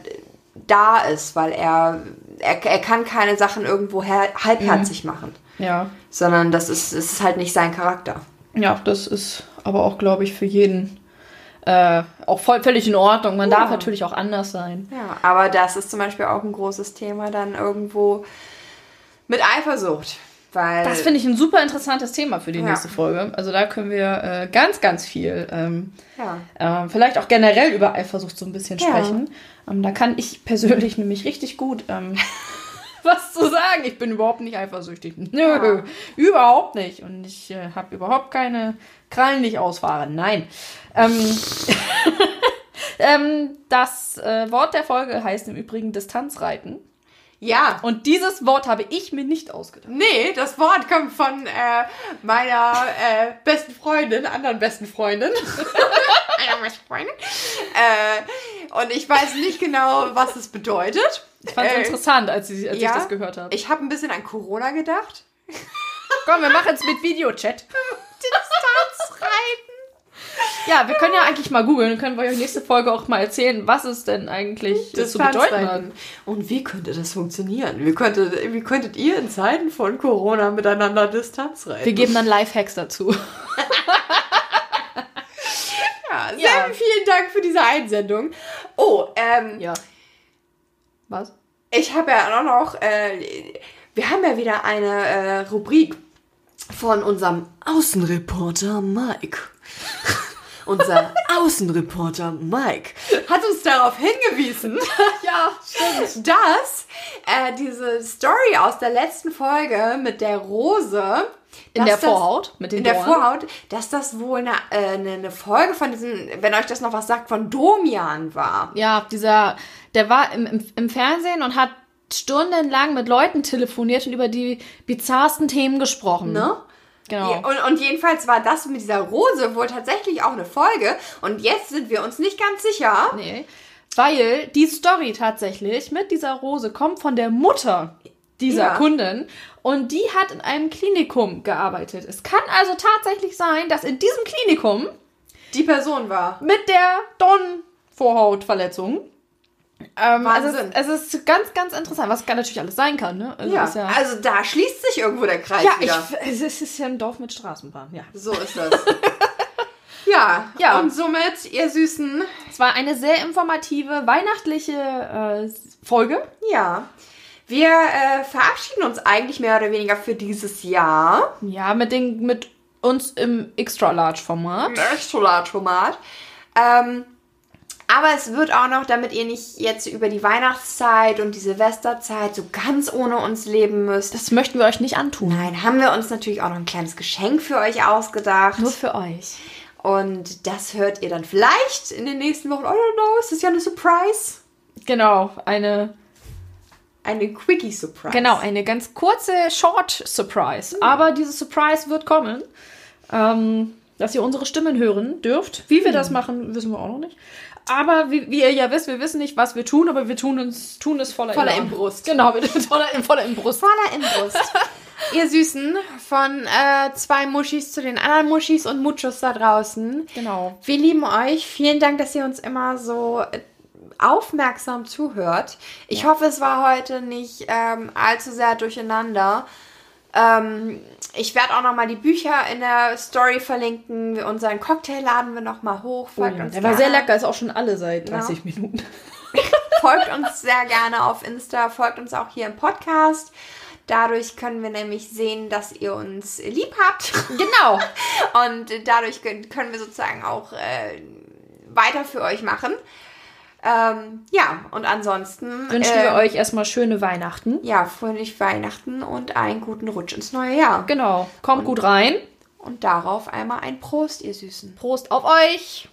A: da ist, weil er, er, er kann keine Sachen irgendwo her, halbherzig machen,
B: Ja.
A: sondern das ist, ist halt nicht sein Charakter.
B: Ja, das ist aber auch, glaube ich, für jeden äh, auch voll, völlig in Ordnung. Man
A: Ja.
B: darf natürlich auch anders sein.
A: Ja, aber das ist zum Beispiel auch ein großes Thema dann irgendwo mit Eifersucht, weil
B: Das finde ich ein super interessantes Thema für die
A: Ja.
B: nächste Folge. Also da können wir äh, ganz, ganz viel, ähm,
A: ja,
B: äh, vielleicht auch generell über Eifersucht so ein bisschen sprechen. Ähm, da kann ich persönlich nämlich richtig gut ähm, was zu sagen. Ich bin überhaupt nicht eifersüchtig. Nö,
A: Ja.
B: überhaupt nicht. Und ich äh, habe überhaupt keine Krallen, die ich ausfahre. Nein. Ähm, ähm, das äh, Wort der Folge heißt im Übrigen Distanzreiten.
A: Ja.
B: Und dieses Wort habe ich mir nicht ausgedacht.
A: Nee, das Wort kommt von äh, meiner äh, besten Freundin, anderen besten Freundin. Einer besten Freundin. Äh, und ich weiß nicht genau, was es bedeutet.
B: Ich fand es
A: Äh,
B: interessant, als, ich, als
A: ja.
B: ich das gehört habe.
A: Ich habe ein bisschen an Corona gedacht.
B: Komm, wir machen es mit Videochat.
A: Distanzreiten.
B: Ja, wir können ja eigentlich mal googeln. Dann können wir euch nächste Folge auch mal erzählen, was es denn eigentlich zu bedeuten hat.
A: Und wie könnte das funktionieren? Wie, könnte, wie könntet ihr in Zeiten von Corona miteinander Distanz reiten?
B: Wir geben dann Lifehacks dazu.
A: ja, sehr
B: Ja.
A: vielen Dank für diese Einsendung. Oh, ähm,
B: Ja. Was?
A: Ich habe ja auch noch, äh, wir haben ja wieder eine äh, Rubrik von unserem Außenreporter Mike. Unser Außenreporter Mike hat uns darauf hingewiesen,
B: Ja, stimmt.
A: dass äh, diese Story aus der letzten Folge mit der Rose
B: In der
A: das-
B: Vorhaut mit den
A: in der
B: Dornen.
A: Vorhaut, dass das wohl eine, äh, eine Folge von diesem, wenn euch das noch was sagt, von Domian war.
B: Ja, dieser, der war im, im, im Fernsehen und hat stundenlang mit Leuten telefoniert und über die bizarrsten Themen gesprochen.
A: Ne?
B: Genau.
A: Und, und jedenfalls war das mit dieser Rose wohl tatsächlich auch eine Folge. Und jetzt sind wir uns nicht ganz sicher.
B: Nee. Weil die Story tatsächlich mit dieser Rose kommt von der Mutter dieser
A: Ja.
B: Kundin und die hat in einem Klinikum gearbeitet. Es kann also tatsächlich sein, dass in diesem Klinikum
A: Die Person war.
B: mit der Dornenvorhautverletzung ähm, also es, es ist ganz, ganz interessant, was natürlich alles sein kann. Ne? Also
A: Ja.
B: ja,
A: Also da schließt sich irgendwo der Kreis
B: ja ich,
A: wieder.
B: es ist- es ist ja ein Dorf mit Straßenbahn, ja.
A: So ist das. Ja,
B: Ja.
A: Und somit, ihr Süßen,
B: Es war eine sehr informative, weihnachtliche äh, Folge.
A: ja. Wir äh, verabschieden uns eigentlich mehr oder weniger für dieses Jahr.
B: Ja, mit, den, mit uns im Extra-Large-Format.
A: Extra-Large-Format. Ähm, aber es wird auch noch, damit ihr nicht jetzt über die Weihnachtszeit und die Silvesterzeit so ganz ohne uns leben müsst.
B: Das möchten wir euch nicht antun.
A: Nein, haben wir uns natürlich auch noch ein kleines Geschenk für euch ausgedacht.
B: Nur für euch.
A: Und das hört ihr dann vielleicht in den nächsten Wochen. I don't know, es ist ja eine Surprise.
B: Genau, eine,
A: Eine Quickie-Surprise.
B: genau, eine ganz kurze Short-Surprise. Aber diese Surprise wird kommen. Ähm, dass ihr unsere Stimmen hören dürft. Wie wir das machen, wissen wir auch noch nicht. Aber wie, wie ihr ja wisst, wir wissen nicht, was wir tun, aber wir tun, uns, tun es voller,
A: Voller. Inbrust.
B: Genau, wir tun voller, voller Inbrust.
A: Voller Inbrust. ihr Süßen, von äh, zwei Muschis zu den anderen Muschis und Muchos da draußen.
B: Genau.
A: Wir lieben euch. Vielen Dank, dass ihr uns immer so äh, aufmerksam zuhört. Ich hoffe, es war heute nicht ähm, allzu sehr durcheinander. Ähm, ich werde auch noch mal die Bücher in der Story verlinken. Unseren Cocktail laden wir noch mal hoch. Folgt uns
B: Oh Der war sehr lecker, ist auch schon alle seit
A: Ja.
B: 30 Minuten.
A: Folgt uns sehr gerne auf Insta, folgt uns auch hier im Podcast. Dadurch können wir nämlich sehen, dass ihr uns lieb habt.
B: Genau.
A: Und dadurch können können wir sozusagen auch äh, weiter für euch machen. Ähm, ja, und ansonsten
B: Wünschen
A: ähm,
B: wir euch erstmal schöne Weihnachten.
A: ja, fröhlich Weihnachten und einen guten Rutsch ins neue Jahr.
B: Genau. Kommt gut rein.
A: Und darauf einmal ein Prost, ihr Süßen.
B: Prost auf euch.